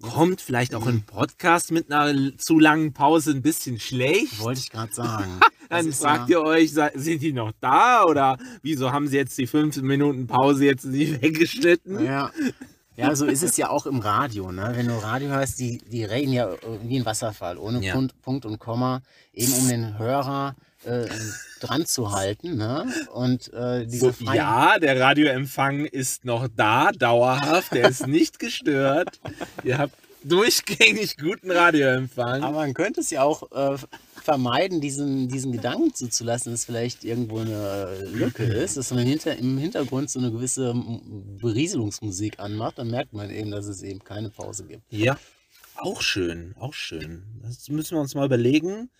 kommt vielleicht auch ein Podcast mit einer zu langen Pause ein bisschen schlecht. Wollte ich gerade sagen. Dann fragt ja- ihr euch, sind die noch da oder wieso haben sie jetzt die fünf Minuten Pause jetzt nicht weggeschnitten? Ja. Ja, so ist es ja auch im Radio. Ne? Wenn du Radio hörst, die, die reden ja wie ein Wasserfall, ohne Ja. Punkt, Punkt und Komma, eben um den Hörer äh, dran zu halten. Ne? Und äh, diese So, ja, der Radioempfang ist noch da, dauerhaft, der ist nicht gestört. Ihr habt durchgängig guten Radioempfang. Aber man könnte es ja auch äh, vermeiden, diesen, diesen Gedanken zuzulassen, dass vielleicht irgendwo eine Lücke ist, dass man hinter, im Hintergrund so eine gewisse Berieselungsmusik anmacht, dann merkt man eben, dass es eben keine Pause gibt. Ja, auch schön, auch schön. Das müssen wir uns mal überlegen,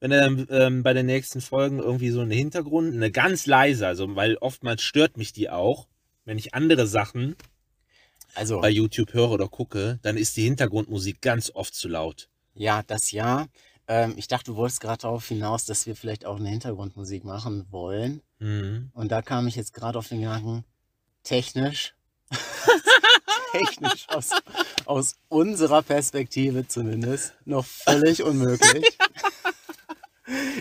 wenn er dann ähm, bei den nächsten Folgen irgendwie so eine Hintergrund, eine ganz leise, also weil oftmals stört mich die auch, wenn ich andere Sachen Also, bei YouTube höre oder gucke, dann ist die Hintergrundmusik ganz oft zu laut. ja, das ja. Ähm, ich dachte, du wolltest gerade darauf hinaus, dass wir vielleicht auch eine Hintergrundmusik machen wollen. Mhm. Und da kam ich jetzt gerade auf den Gedanken, technisch, technisch aus, aus unserer Perspektive zumindest, noch völlig unmöglich.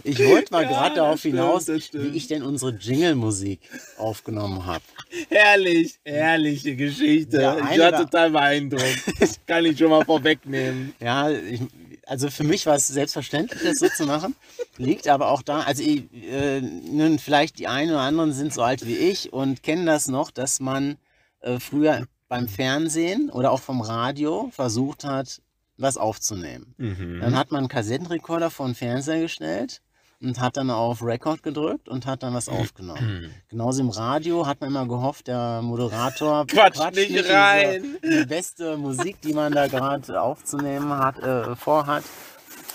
Ich wollte mal Ja, gerade das darauf stimmt, hinaus, das wie ich denn unsere Jingle-Musik aufgenommen habe. Herrlich, herrliche Geschichte. Der ich war total beeindruckt. Kann ich schon mal vorwegnehmen. Ja, ich, also für mich war es selbstverständlich, das so zu machen. Liegt aber auch da, also ich, äh, nun vielleicht die einen oder anderen sind so alt wie ich und kennen das noch, dass man äh, früher beim Fernsehen oder auch vom Radio versucht hat, was aufzunehmen. Mhm. Dann hat man einen Kassettenrekorder vor den Fernseher gestellt und hat dann auf Record gedrückt und hat dann was aufgenommen. Genauso im Radio hat man immer gehofft, der Moderator Quatscht nicht in rein. Die beste Musik, die man da gerade aufzunehmen hat, äh, vorhat.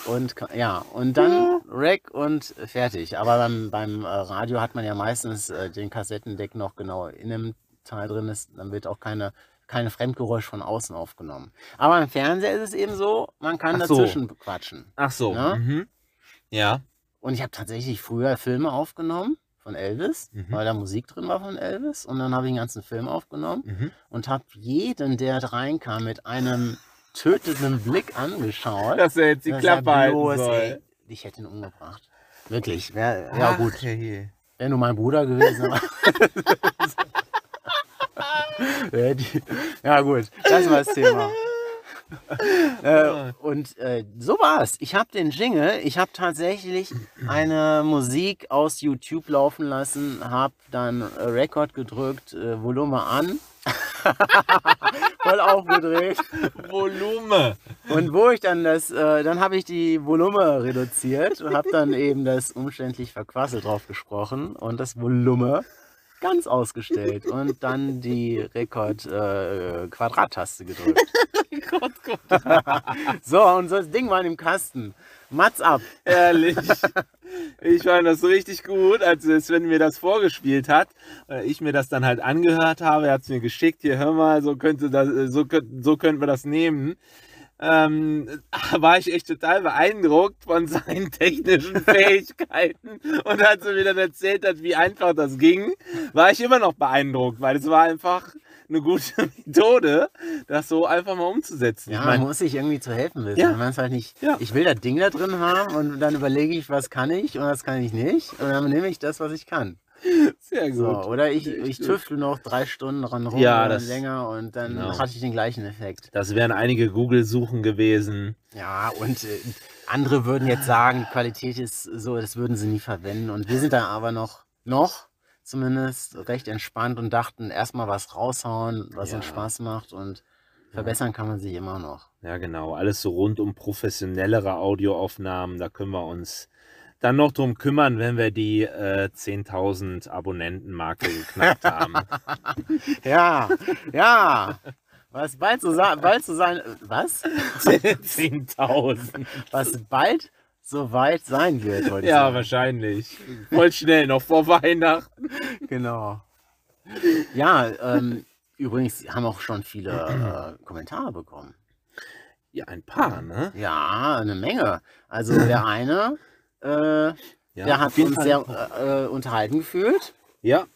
Und ja, und dann Rack und fertig. Aber beim, beim äh, Radio hat man ja meistens äh, den Kassettendeck noch genau in dem Teil drin ist. Dann wird auch keine, keine Fremdgeräusch von außen aufgenommen. Aber im Fernseher ist es eben so, man kann so. dazwischen quatschen. Ach so. Ja? Mhm. Ja. Und ich habe tatsächlich früher Filme aufgenommen von Elvis, Mhm. weil da Musik drin war von Elvis. Und dann habe ich den ganzen Film aufgenommen Mhm. und habe jeden, der reinkam, mit einem tötenden Blick angeschaut. Dass er jetzt die Klappe halten bloß, soll. ey, ich hätte ihn umgebracht. Wirklich. Wär, ja, Ach, gut. hey. Wäre nur mein Bruder gewesen. Ja, gut. Das war das Thema. äh, und äh, so war es. Ich habe den Jingle, ich habe tatsächlich eine Musik aus YouTube laufen lassen, habe dann äh, Record gedrückt, äh, Volume an, voll aufgedreht. Volume. Und wo ich dann das, äh, dann habe ich die Volume reduziert und habe dann eben das umständlich verquasselt drauf gesprochen und das Volume ganz ausgestellt und dann die Rekord-Quadrattaste gedrückt. Gott, Gott. So, und so das Ding war im Kasten. Mats ab. Ehrlich. Ich fand das so richtig gut, als Sven mir das vorgespielt hat. Äh, Ich mir das dann halt angehört habe. Er hat es mir geschickt. Hier, hör mal, so könnte das, äh, so, so könnten wir das nehmen. Ähm, war ich echt total beeindruckt von seinen technischen Fähigkeiten. Und als er mir dann erzählt hat, wie einfach das ging, war ich immer noch beeindruckt, weil es war einfach eine gute Methode, das so einfach mal umzusetzen. Ja, Ich man mein, muss sich irgendwie zu helfen wissen. Ja. Man halt nicht, Ja. ich will das Ding da drin haben und dann überlege ich, was kann ich und was kann ich nicht. Und dann nehme ich das, was ich kann. sehr gut. So, oder ich, ich tüftel noch drei Stunden dran rum Ja, das- länger und dann genau. hatte ich den gleichen Effekt. Das wären einige Google-Suchen gewesen. Ja, und äh, andere würden jetzt sagen, die Qualität ist so, das würden sie nie verwenden. Und wir sind da aber noch, noch zumindest recht entspannt und dachten, erstmal was raushauen, was uns Ja. Spaß macht und verbessern kann man sich immer noch. Ja, genau. Alles so rund um professionellere Audioaufnahmen. Da können wir uns dann noch drum kümmern, wenn wir die äh, 10.000 Abonnenten-Marke geknackt haben. Ja, ja. Was bald so, bald so sein, was? 10.000. Was bald so weit sein wird, ich Ja, sagen. wahrscheinlich. Voll schnell, noch vor Weihnachten. Genau. Ja, ähm, übrigens haben auch schon viele äh, Kommentare bekommen. Ja, ein paar, ne? Ja, eine Menge. Also der eine, äh, Ja, der hat auf jeden uns sehr äh, äh, unterhalten gefühlt. Ja,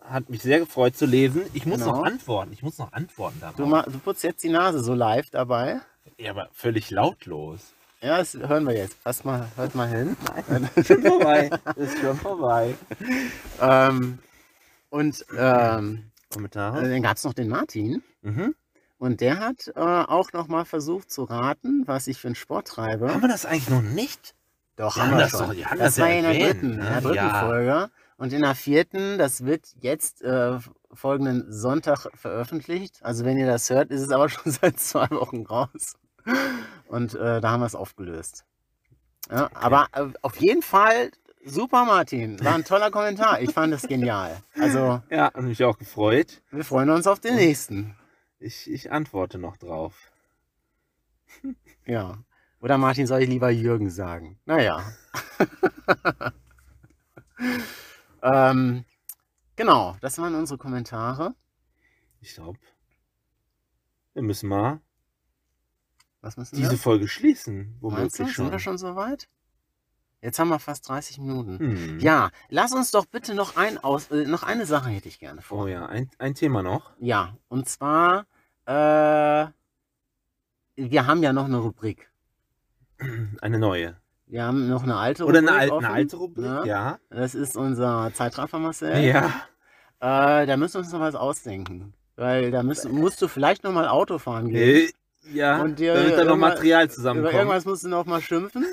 hat mich sehr gefreut zu lesen. Ich muss Genau. noch antworten. Ich muss noch antworten darauf. Du, ma- du putzt jetzt die Nase so live dabei. ja, aber völlig lautlos. Ja, das hören wir jetzt. Pass mal, hört mal hin. Schon vorbei. Ist schon vorbei. Ähm, und ähm, Kommentare? dann gab es noch den Martin. Mhm. Und der hat äh, auch noch mal versucht zu raten, was ich für einen Sport treibe. Haben wir das eigentlich noch nicht? Doch, Wir haben haben wir das schon. doch- wir haben das das ja war in der dritten, ne? in der dritten Ja. Folge. Und in der vierten, das wird jetzt äh, folgenden Sonntag veröffentlicht. Also wenn ihr das hört, ist es aber schon seit zwei Wochen raus. Und äh, da haben wir es aufgelöst. Ja, Aber äh, auf jeden Fall super, Martin. War ein toller Kommentar. Ich fand es genial. Also Ja, hat mich auch gefreut. wir freuen uns auf den nächsten. Ich, ich antworte noch drauf. Ja. Oder Martin, soll ich lieber Jürgen sagen? Naja. ähm, genau, das waren unsere Kommentare. Ich glaube, wir müssen mal Was müssen diese wir? Folge schließen. Meinst Womöglich sind schon. wir schon so weit? Jetzt haben wir fast 30 Minuten. Hm. Ja, lass uns doch bitte noch ein aus, äh, noch eine Sache hätte ich gerne vor. Oh ja, ein, ein Thema noch. Ja, und zwar, äh, wir haben ja noch eine Rubrik. Eine neue. Wir haben noch eine alte Oder Rubrik. eine, al offen, eine alte Rubrik, ne? ja. Das ist unser Zeitraffer Marcel. Ja. Äh, da müssen wir uns noch was ausdenken. Weil da müsst, musst du vielleicht noch mal Auto fahren gehen. Äh, ja, Und dir damit da noch Material Über zusammenkommt. irgendwas musst du noch mal schimpfen.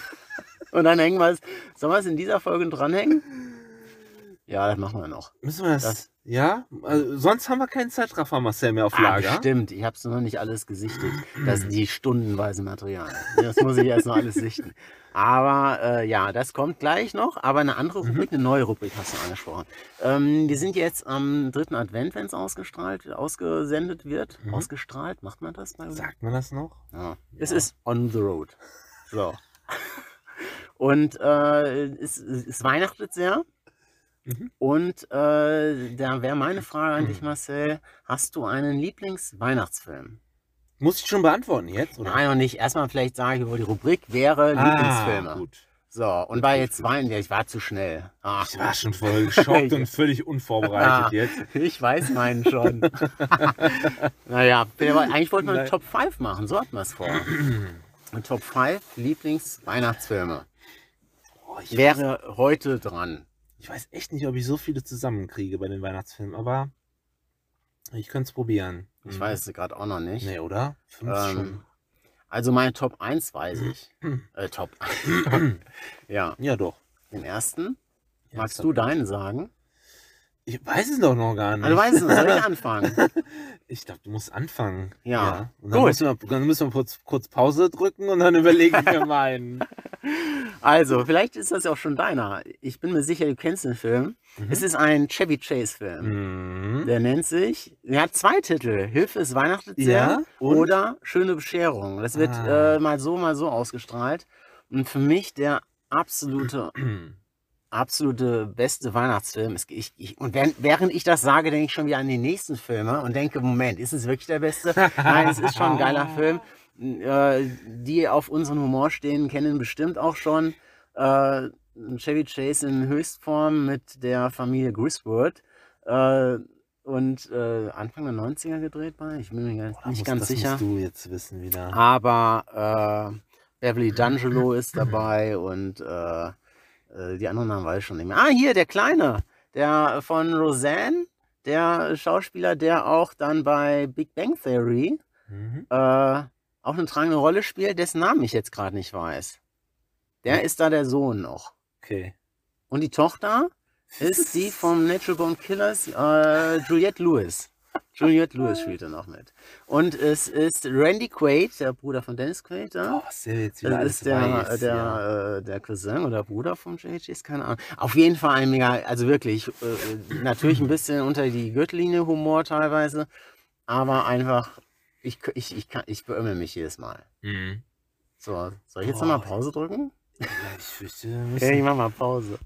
Und dann hängen wir es. Sollen wir es in dieser Folge dranhängen? Ja, das machen wir noch. Müssen wir das, Das- ja? Also, sonst haben wir keinen Zeitraffer Marcel mehr auf Ah, Lager. bestimmt. Ich habe es noch nicht alles gesichtet. Das ist die stundenweise Material. Das muss ich erst noch alles sichten. Aber äh, ja, das kommt gleich noch. Aber eine andere Mhm. Rubrik, eine neue Rubrik hast du angesprochen. Ähm, wir sind jetzt am dritten Advent, wenn es ausgestrahlt, ausgesendet wird. Mhm. Ausgestrahlt, macht man das bei uns? Sagt man das noch? Ja. Es Ja. ist on the road. So. Und äh, es, es weihnachtet sehr. Mhm. Und äh, da wäre meine Frage an dich, Mhm. Marcel. Hast du einen Lieblingsweihnachtsfilm? Muss ich schon beantworten jetzt? Oder? Nein, noch nicht. Erstmal vielleicht sage ich, wo die Rubrik wäre Lieblingsfilme. Ah, gut. So, und Gut, gut, jetzt gut. weinen wir, ich war zu schnell. Ach, Ich war schon voll geschockt und völlig unvorbereitet Ah. jetzt. ich weiß meinen schon. naja, eigentlich wollten wir eine. Top 5 machen, so hatten wir es vor. Eine Top 5 Lieblingsweihnachtsfilme. Ich, weiß, Wäre heute dran. Ich weiß echt nicht, ob ich so viele zusammenkriege bei den Weihnachtsfilmen, aber ich könnte es probieren. Ich Mhm. weiß es gerade auch noch nicht. Nee, oder? Fünf Ähm, also meine Top 1 weiß ich. Äh, Top. schon. ja, ja, doch. den ersten. Ja, Magst du deinen sagen? Ich weiß es doch noch gar nicht. Ah, du weißt es, soll ich anfangen? Ich glaube, du musst anfangen. Ja. Und dann Gut. müssen, wir, dann müssen wir kurz, kurz Pause drücken und dann überlegen wir meinen. Also, vielleicht ist das ja auch schon deiner. Ich bin mir sicher, du kennst den Film. Es ist ein Chevy Chase-Film. Mhm. Der nennt sich, er hat zwei Titel. Hilfe, es weihnachtet sehr Ja, und? oder Schöne Bescherung. Das wird Ah. äh, mal so, mal so ausgestrahlt. Und für mich der absolute, absolute beste Weihnachtsfilm. Ich, ich, und während, während ich das sage, denke ich schon wieder an die nächsten Filme und denke, Moment, ist es wirklich der beste? Nein, es ist schon ein geiler Film. Äh, die auf unseren Humor stehen, kennen bestimmt auch schon äh, Chevy Chase in Höchstform mit der Familie Griswold. Äh, und äh, Anfang der 90er gedreht war. Ich bin mir Da nicht ganz das sicher. musst du jetzt wissen wieder. Aber äh, Beverly D'Angelo ist dabei und äh, die anderen Namen weiß ich schon nicht mehr. Ah, hier, der Kleine, der von Roseanne, der Schauspieler, der auch dann bei Big Bang Theory Mhm. äh, auch eine tragende Rolle spielt, dessen Namen ich jetzt gerade nicht weiß. Der ist da der Sohn noch. Okay. Und die Tochter ist die vom Natural Born Killers, äh, Juliette Lewis. Juliette Lewis spielt da noch mit. Und es ist Randy Quaid, der Bruder von Dennis Quaid. Ja? Oh, ist der jetzt wieder Das ist der, weiß, der, ja. äh, der Cousin oder Bruder von JHs, keine Ahnung. Auf jeden Fall ein mega, also wirklich, äh, natürlich ein bisschen unter die Gürtellinie Humor teilweise, aber einfach, ich, ich, ich, kann, ich beömmel mich jedes Mal. Mhm. So, soll ich jetzt nochmal Pause drücken? Ja, ich wir Okay, ich mach mal Pause.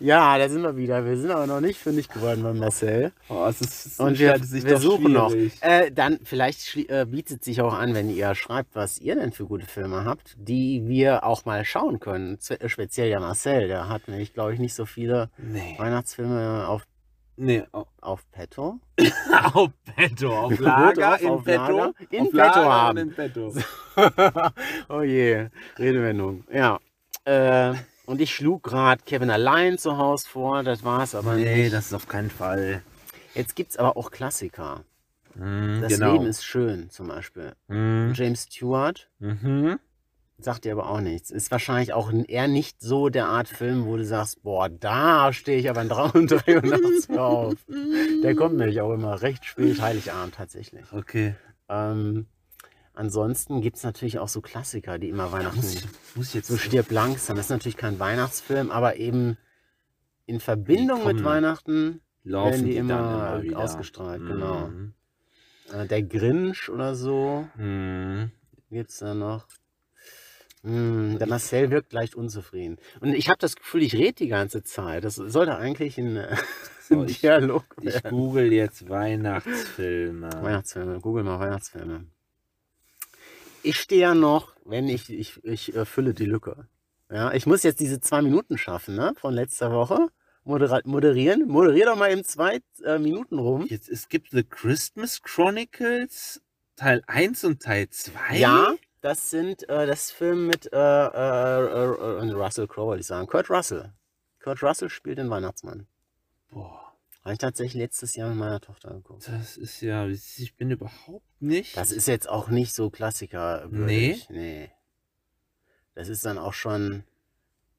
Ja, da sind wir wieder. Wir sind aber noch nicht fündig geworden beim Marcel. Oh, es ist, es Und wir, wir suchen noch. schwierig. Äh, dann vielleicht äh, bietet sich auch an, wenn ihr schreibt, was ihr denn für gute Filme habt, die wir auch mal schauen können. Äh, speziell ja Marcel, der hat nämlich, glaube ich, nicht so viele Nee. Weihnachtsfilme auf Nee, auf, auf Petto. auf Petto, auf Lager, auf, in auf Petto. Lager, in Petto Lager haben. in Petto. oh je, Redewendung. Ja. Äh, und ich schlug gerade Kevin allein zu Hause vor, das war es aber Nee, nicht. das ist auf keinen Fall. Jetzt gibt es aber auch Klassiker. Mhm, Das genau. Leben ist schön, zum Beispiel. Mhm. James Stewart Mhm. sagt dir aber auch nichts. Ist wahrscheinlich auch eher nicht so der Art Film, wo du sagst, boah, da stehe ich aber in 3 und 3 Uhr nachts auf. Der kommt nämlich auch immer recht spät, Heiligabend tatsächlich. Okay. Ähm, ansonsten gibt es natürlich auch so Klassiker, die immer Weihnachten. Muss ich, muss ich jetzt So stirb langsam. Das ist natürlich kein Weihnachtsfilm, aber eben in Verbindung mit Weihnachten werden die die, immer immer ausgestrahlt, genau. Mhm. äh, der Grinch oder so Mhm. gibt es da noch. Hm, der Marcel wirkt leicht unzufrieden. Und ich habe das Gefühl, ich rede die ganze Zeit. Das sollte eigentlich ein, So, ich- Dialog Ich werden. google jetzt Weihnachtsfilme. Weihnachtsfilme, google mal Weihnachtsfilme. Ich stehe ja noch, wenn ich, ich, ich äh, fülle die Lücke. Ja, ich muss jetzt diese zwei Minuten schaffen, ne? Von letzter Woche. Modera moderieren. Moderier doch mal eben zwei äh, Minuten rum. Jetzt, es gibt The Christmas Chronicles Teil 1 und Teil 2. Ja, das sind äh, das Film mit äh, äh, äh, äh, Russell Crowe, würde ich sagen. Kurt Russell. Kurt Russell spielt den Weihnachtsmann. Habe ich tatsächlich letztes Jahr mit meiner Tochter geguckt. das ist ja, ich bin überhaupt nicht. Das ist jetzt auch nicht so Klassiker. Nee. Nee. Das ist dann auch schon.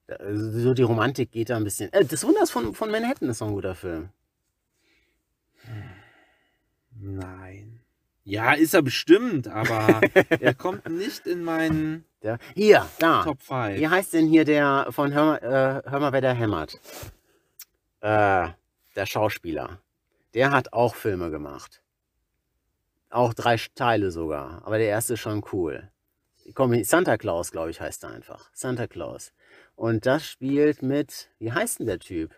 also So die Romantik geht da ein bisschen. Äh, das Wunders von, von Manhattan ist so ein guter Film. Nein. Ja, ist er bestimmt, aber er kommt nicht in meinen Der, hier, da. Top 5. Wie heißt denn hier der von Hör, äh, Hör mal, wer der hämmert? Äh, der Schauspieler. Der hat auch Filme gemacht. Auch drei Teile sogar. Aber der erste ist schon cool. Santa Claus, glaube ich, heißt er einfach. Santa Claus. Und das spielt mit, wie heißt denn der Typ?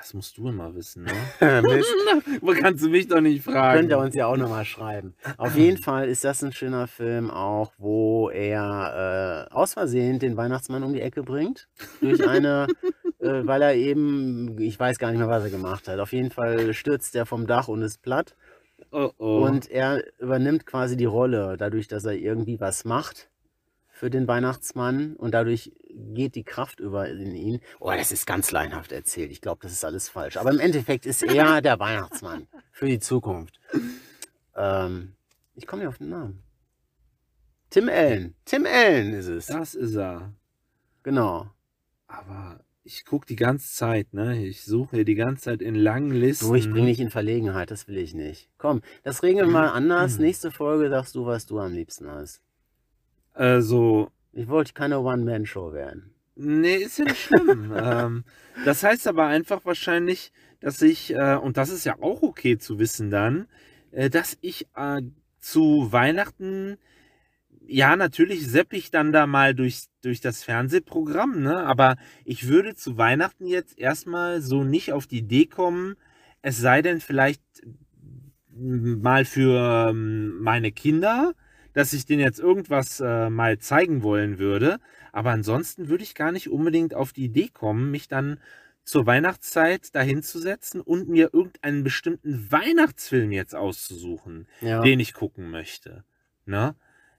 Das musst du immer wissen, ne? Mist. Wo kannst du mich doch nicht fragen? Könnt ihr uns ja auch nochmal schreiben. Auf jeden Fall ist das ein schöner Film auch, wo er äh, aus Versehen den Weihnachtsmann um die Ecke bringt. Durch eine, äh, weil er eben, ich weiß gar nicht mehr, was er gemacht hat. Auf jeden Fall stürzt er vom Dach und ist platt. Oh, oh. Und er übernimmt quasi die Rolle, dadurch, dass er irgendwie was macht für den Weihnachtsmann und dadurch geht die Kraft über in ihn. Oh, das ist ganz leinhaft erzählt. Ich glaube, das ist alles falsch. Aber im Endeffekt ist er der Weihnachtsmann für die Zukunft. Ähm, ich komme nicht auf den Namen. Tim Allen. Tim Allen ist es. das ist er. Genau. Aber ich gucke die ganze Zeit, ne? Ich suche hier die ganze Zeit in langen Listen. Du, ich bringe dich in Verlegenheit, das will ich nicht. Komm, das regeln wir mal anders. Nächste Folge sagst du, was du am liebsten hast. Also, Ich wollte keine One-Man-Show werden. nee, ist ja nicht schlimm. ähm, das heißt aber einfach wahrscheinlich, dass ich, äh, und das ist ja auch okay zu wissen dann, äh, dass ich äh, zu Weihnachten, ja, natürlich sepp ich dann da mal durch, durch das Fernsehprogramm, ne? Aber ich würde zu Weihnachten jetzt erstmal so nicht auf die Idee kommen, es sei denn vielleicht mal für ähm, meine Kinder, dass ich denen jetzt irgendwas äh, mal zeigen wollen würde. Aber ansonsten würde ich gar nicht unbedingt auf die Idee kommen, mich dann zur Weihnachtszeit dahinzusetzen und mir irgendeinen bestimmten Weihnachtsfilm jetzt auszusuchen, Ja. den ich gucken möchte. Ne?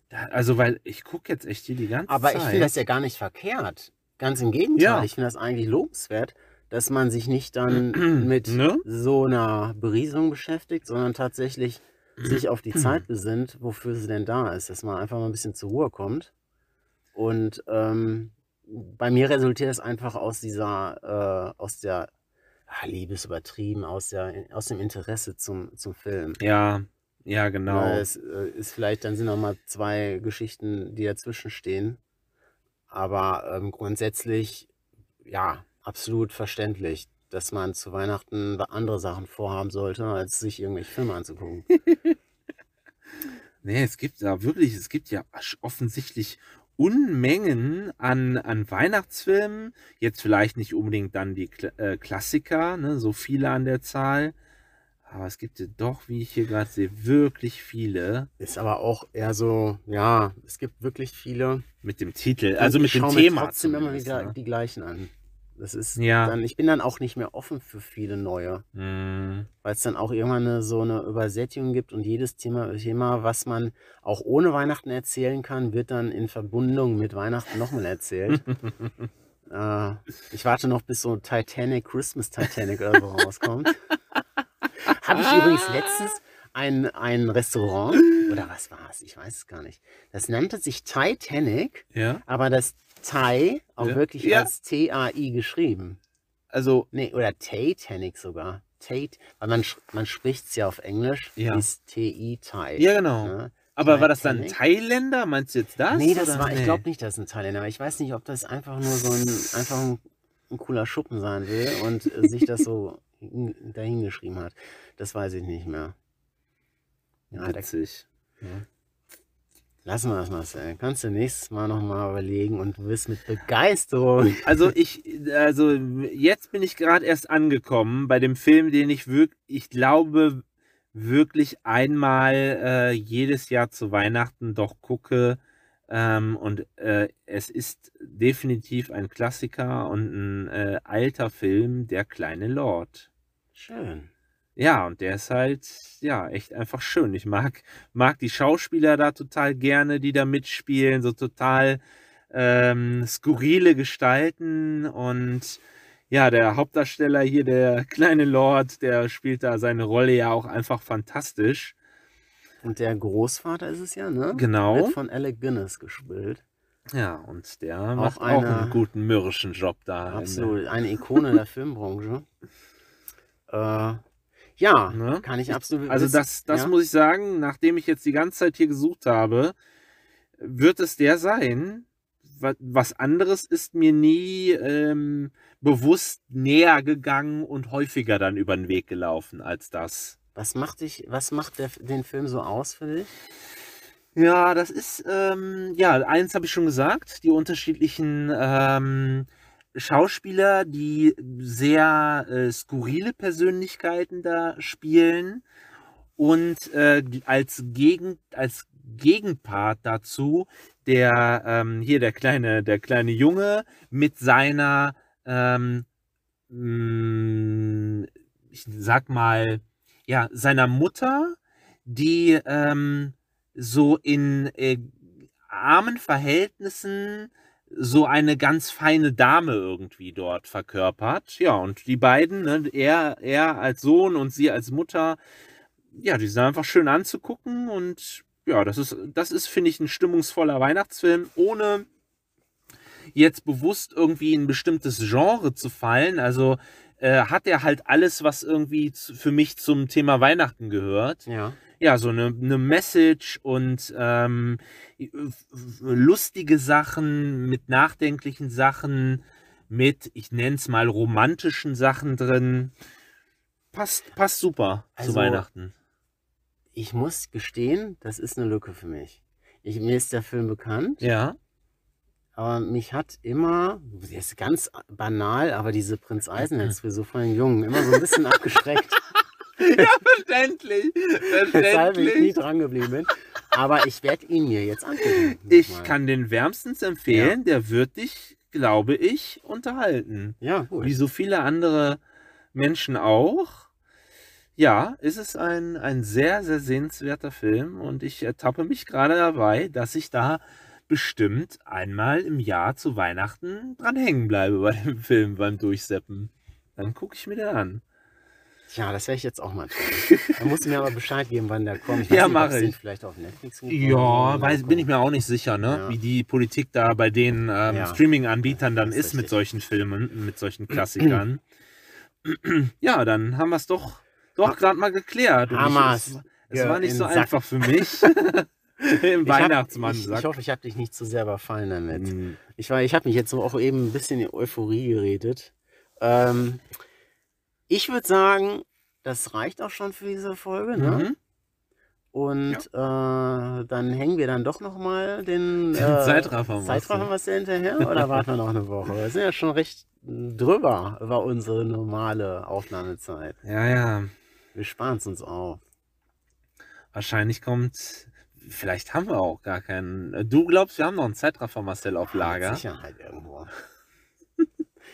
Da, also, weil ich gucke jetzt echt hier die ganze Aber Zeit. ich finde das ja gar nicht verkehrt. Ganz im Gegenteil. Ja. Ich finde das eigentlich lobenswert, dass man sich nicht dann mit Ne? so einer Berieselung beschäftigt, sondern tatsächlich sich auf die Zeit besinnt, wofür sie denn da ist. Dass man einfach mal ein bisschen zur Ruhe kommt. Und ähm, bei mir resultiert es einfach aus dieser, äh, aus der ah, Liebe ist übertrieben, aus, der, aus dem Interesse zum, zum Film. Ja, ja, genau. Weil Es äh, ist vielleicht, dann sind noch mal zwei Geschichten, die dazwischen stehen. Aber ähm, grundsätzlich, ja, absolut verständlich, dass man zu Weihnachten andere Sachen vorhaben sollte, als sich irgendwelche Filme anzugucken. Nee, es gibt ja wirklich, es gibt ja offensichtlich Unmengen an, an Weihnachtsfilmen. Jetzt vielleicht nicht unbedingt dann die Kla äh, Klassiker, ne, so viele an der Zahl. Aber es gibt ja doch, wie ich hier gerade sehe, wirklich viele Ist aber auch eher so, ja, es gibt wirklich viele. mit dem Titel, also mit ich dem Thema. Mir trotzdem immer wieder ne? die gleichen an. Das ist Ja. dann, ich bin dann auch nicht mehr offen für viele neue, Mm, weil es dann auch irgendwann eine, so eine Übersättigung gibt und jedes Thema, Thema, was man auch ohne Weihnachten erzählen kann, wird dann in Verbindung mit Weihnachten nochmal erzählt. äh, ich warte noch, bis so Titanic, Christmas Titanic oder so rauskommt. Habe ich übrigens letztens ein, ein Restaurant, oder was war es? Ich weiß es gar nicht. Das nannte sich Titanic, ja. aber das Thai auch Ja. wirklich Ja. als T-A-I geschrieben. Also, Nee, oder Titanic sogar. Tate, weil man, man spricht es ja auf Englisch, Ja. ist T-I-Tai. ja, genau. ne? Aber war das dann? Thailänder? Meinst du jetzt das? Nee, das oder? war, ich Nee. glaube nicht, dass ein Thailänder war. Ich weiß nicht, ob das einfach nur so ein, einfach ein, ein cooler Schuppen sein will und sich das so hin- dahingeschrieben hat. Das weiß ich nicht mehr. Ja, Witzig. Lassen wir das, Marcel. Kannst du nächstes Mal nochmal überlegen und du wirst mit Begeisterung. Also ich, also jetzt bin ich gerade erst angekommen bei dem Film, den ich wirklich, ich glaube, wirklich einmal äh, jedes Jahr zu Weihnachten doch gucke. Ähm, und äh, es ist definitiv ein Klassiker und ein äh, alter Film, Der kleine Lord. Schön. Ja, und der ist halt, ja, echt einfach schön. Ich mag, mag die Schauspieler da total gerne, die da mitspielen, so total ähm, skurrile Gestalten und ja, der Hauptdarsteller hier, der kleine Lord, der spielt da seine Rolle ja auch einfach fantastisch. Und der Großvater ist es ja, ne? Genau. Wird von Alec Guinness gespielt. Ja, und der macht auch eine- einen guten mürrischen Job da. Absolut. Eine Ikone der Filmbranche. Äh, ja, Ne? kann ich absolut. Also das, das ja? muss ich sagen, nachdem ich jetzt die ganze Zeit hier gesucht habe, wird es der sein. Wa- Was anderes ist mir nie ähm, bewusst näher gegangen und häufiger dann über den Weg gelaufen als das. Was macht dich, was macht der, den Film so aus für dich? Ja, das ist, ähm, ja, eins habe ich schon gesagt, die unterschiedlichen ähm, Schauspieler, die sehr äh, skurrile Persönlichkeiten da spielen und äh, als, Gegen, als Gegenpart dazu der ähm, hier der kleine der kleine Junge mit seiner ähm, mh, ich sag mal ja seiner Mutter die ähm, so in äh, armen Verhältnissen so eine ganz feine Dame irgendwie dort verkörpert. Ja, und die beiden, ne, er, er als Sohn und sie als Mutter, ja, die sind einfach schön anzugucken und ja, das ist, das ist, finde ich, ein stimmungsvoller Weihnachtsfilm, ohne jetzt bewusst irgendwie in ein bestimmtes Genre zu fallen. Also äh, hat er halt alles, was irgendwie zu, für mich zum Thema Weihnachten gehört Ja. ja, so eine, eine Message und ähm, lustige Sachen mit nachdenklichen Sachen, mit, ich nenne es mal, romantischen Sachen drin. Passt, passt super Also- zu Weihnachten. Ich muss gestehen, das ist eine Lücke für mich. Ich, mir ist der Film bekannt, Ja. Aber mich hat immer, der ist ganz banal, aber diese Prinz Eisenherz-Frisur von den Jungen immer so ein bisschen abgeschreckt, Verständlich. weshalb ich nie dran geblieben bin. Aber ich werde ihn mir jetzt angucken. Ich nochmal. kann den wärmstens empfehlen. Der wird dich, glaube ich, unterhalten. Ja, gut. Wie so viele andere Menschen auch. Ja, ist es ein, ein sehr, sehr sehenswerter Film und ich ertappe mich gerade dabei, dass ich da bestimmt einmal im Jahr zu Weihnachten dran hängen bleibe bei dem Film beim Durchseppen. Dann gucke ich mir den an. Ja, das werde ich jetzt auch mal tun. Da musst du mir aber Bescheid geben, wann der kommt. Ich Ja, nicht, mach ob es den ich. vielleicht auf Netflix Ja, weiß, bin ich mir auch nicht sicher, ne? Ja. wie die Politik da bei den ähm, Ja. Streaming-Anbietern dann ist ist mit solchen Filmen, mit solchen Klassikern. ja, dann haben wir es doch, doch gerade mal geklärt. Hamas. es, es Ja, war nicht so Sack. einfach für mich. Im Weihnachtsmann Ich, ich hoffe, ich habe dich nicht zu sehr überfallen damit. Mhm. Ich, war- ich habe mich jetzt so auch eben ein bisschen in Euphorie geredet. Ähm, ich würde sagen, das reicht auch schon für diese Folge. Ne? Mhm. Und äh, dann hängen wir dann doch nochmal den, Den äh, Zeitraffer. Zeitraffer was hinterher oder warten wir noch eine Woche? Wir sind ja schon recht drüber über unsere normale Aufnahmezeit. Ja, ja. Wir sparen es uns auf. Wahrscheinlich kommt. Vielleicht haben wir auch gar keinen. Du glaubst, wir haben noch einen Zeitraffer Marcel auf Lager? Mit Sicherheit irgendwo.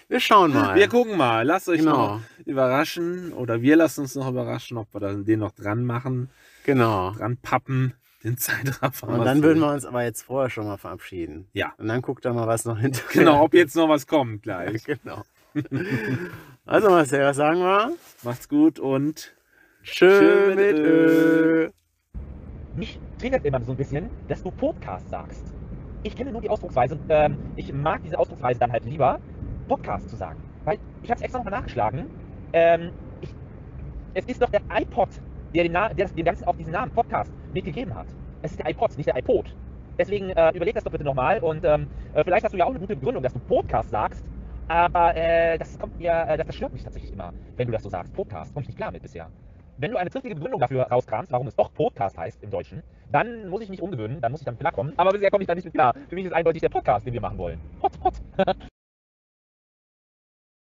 Wir schauen mal. Wir gucken mal. Lasst euch Genau. noch überraschen oder wir lassen uns noch überraschen, ob wir da- den noch dran machen, Genau. dran pappen, den Zeitraffer. Und dann würden wir uns aber jetzt vorher schon mal verabschieden. Ja. Und dann guckt er mal, was noch hinter. Genau, ob jetzt noch was kommt gleich. genau. Also Marcel, was sagen wir? Macht's gut und Schön mit Ö. Mich triggert immer so ein bisschen, dass du Podcast sagst. Ich kenne nur die Ausdrucksweise ähm, ich mag diese Ausdrucksweise dann halt lieber, Podcast zu sagen. Weil ich habe es extra nochmal nachgeschlagen. Ähm, ich, es ist doch der iPod, der dem, Na der dem Ganzen auch diesen Namen Podcast mitgegeben hat. Es ist der iPod, nicht der iPod. Deswegen äh, überleg das doch bitte nochmal und ähm, äh, vielleicht hast du ja auch eine gute Begründung, dass du Podcast sagst. Aber äh, das kommt mir, äh, das, das stört mich tatsächlich immer, wenn du das so sagst. Podcast, komme ich nicht klar mit bisher. Wenn du eine triftige Begründung dafür rauskramst, warum es doch Podcast heißt im Deutschen, dann muss ich mich umgewöhnen, dann muss ich damit klarkommen. Aber bisher komme ich da nicht mit klar. Für mich ist eindeutig der Podcast, den wir machen wollen. Hot, hot.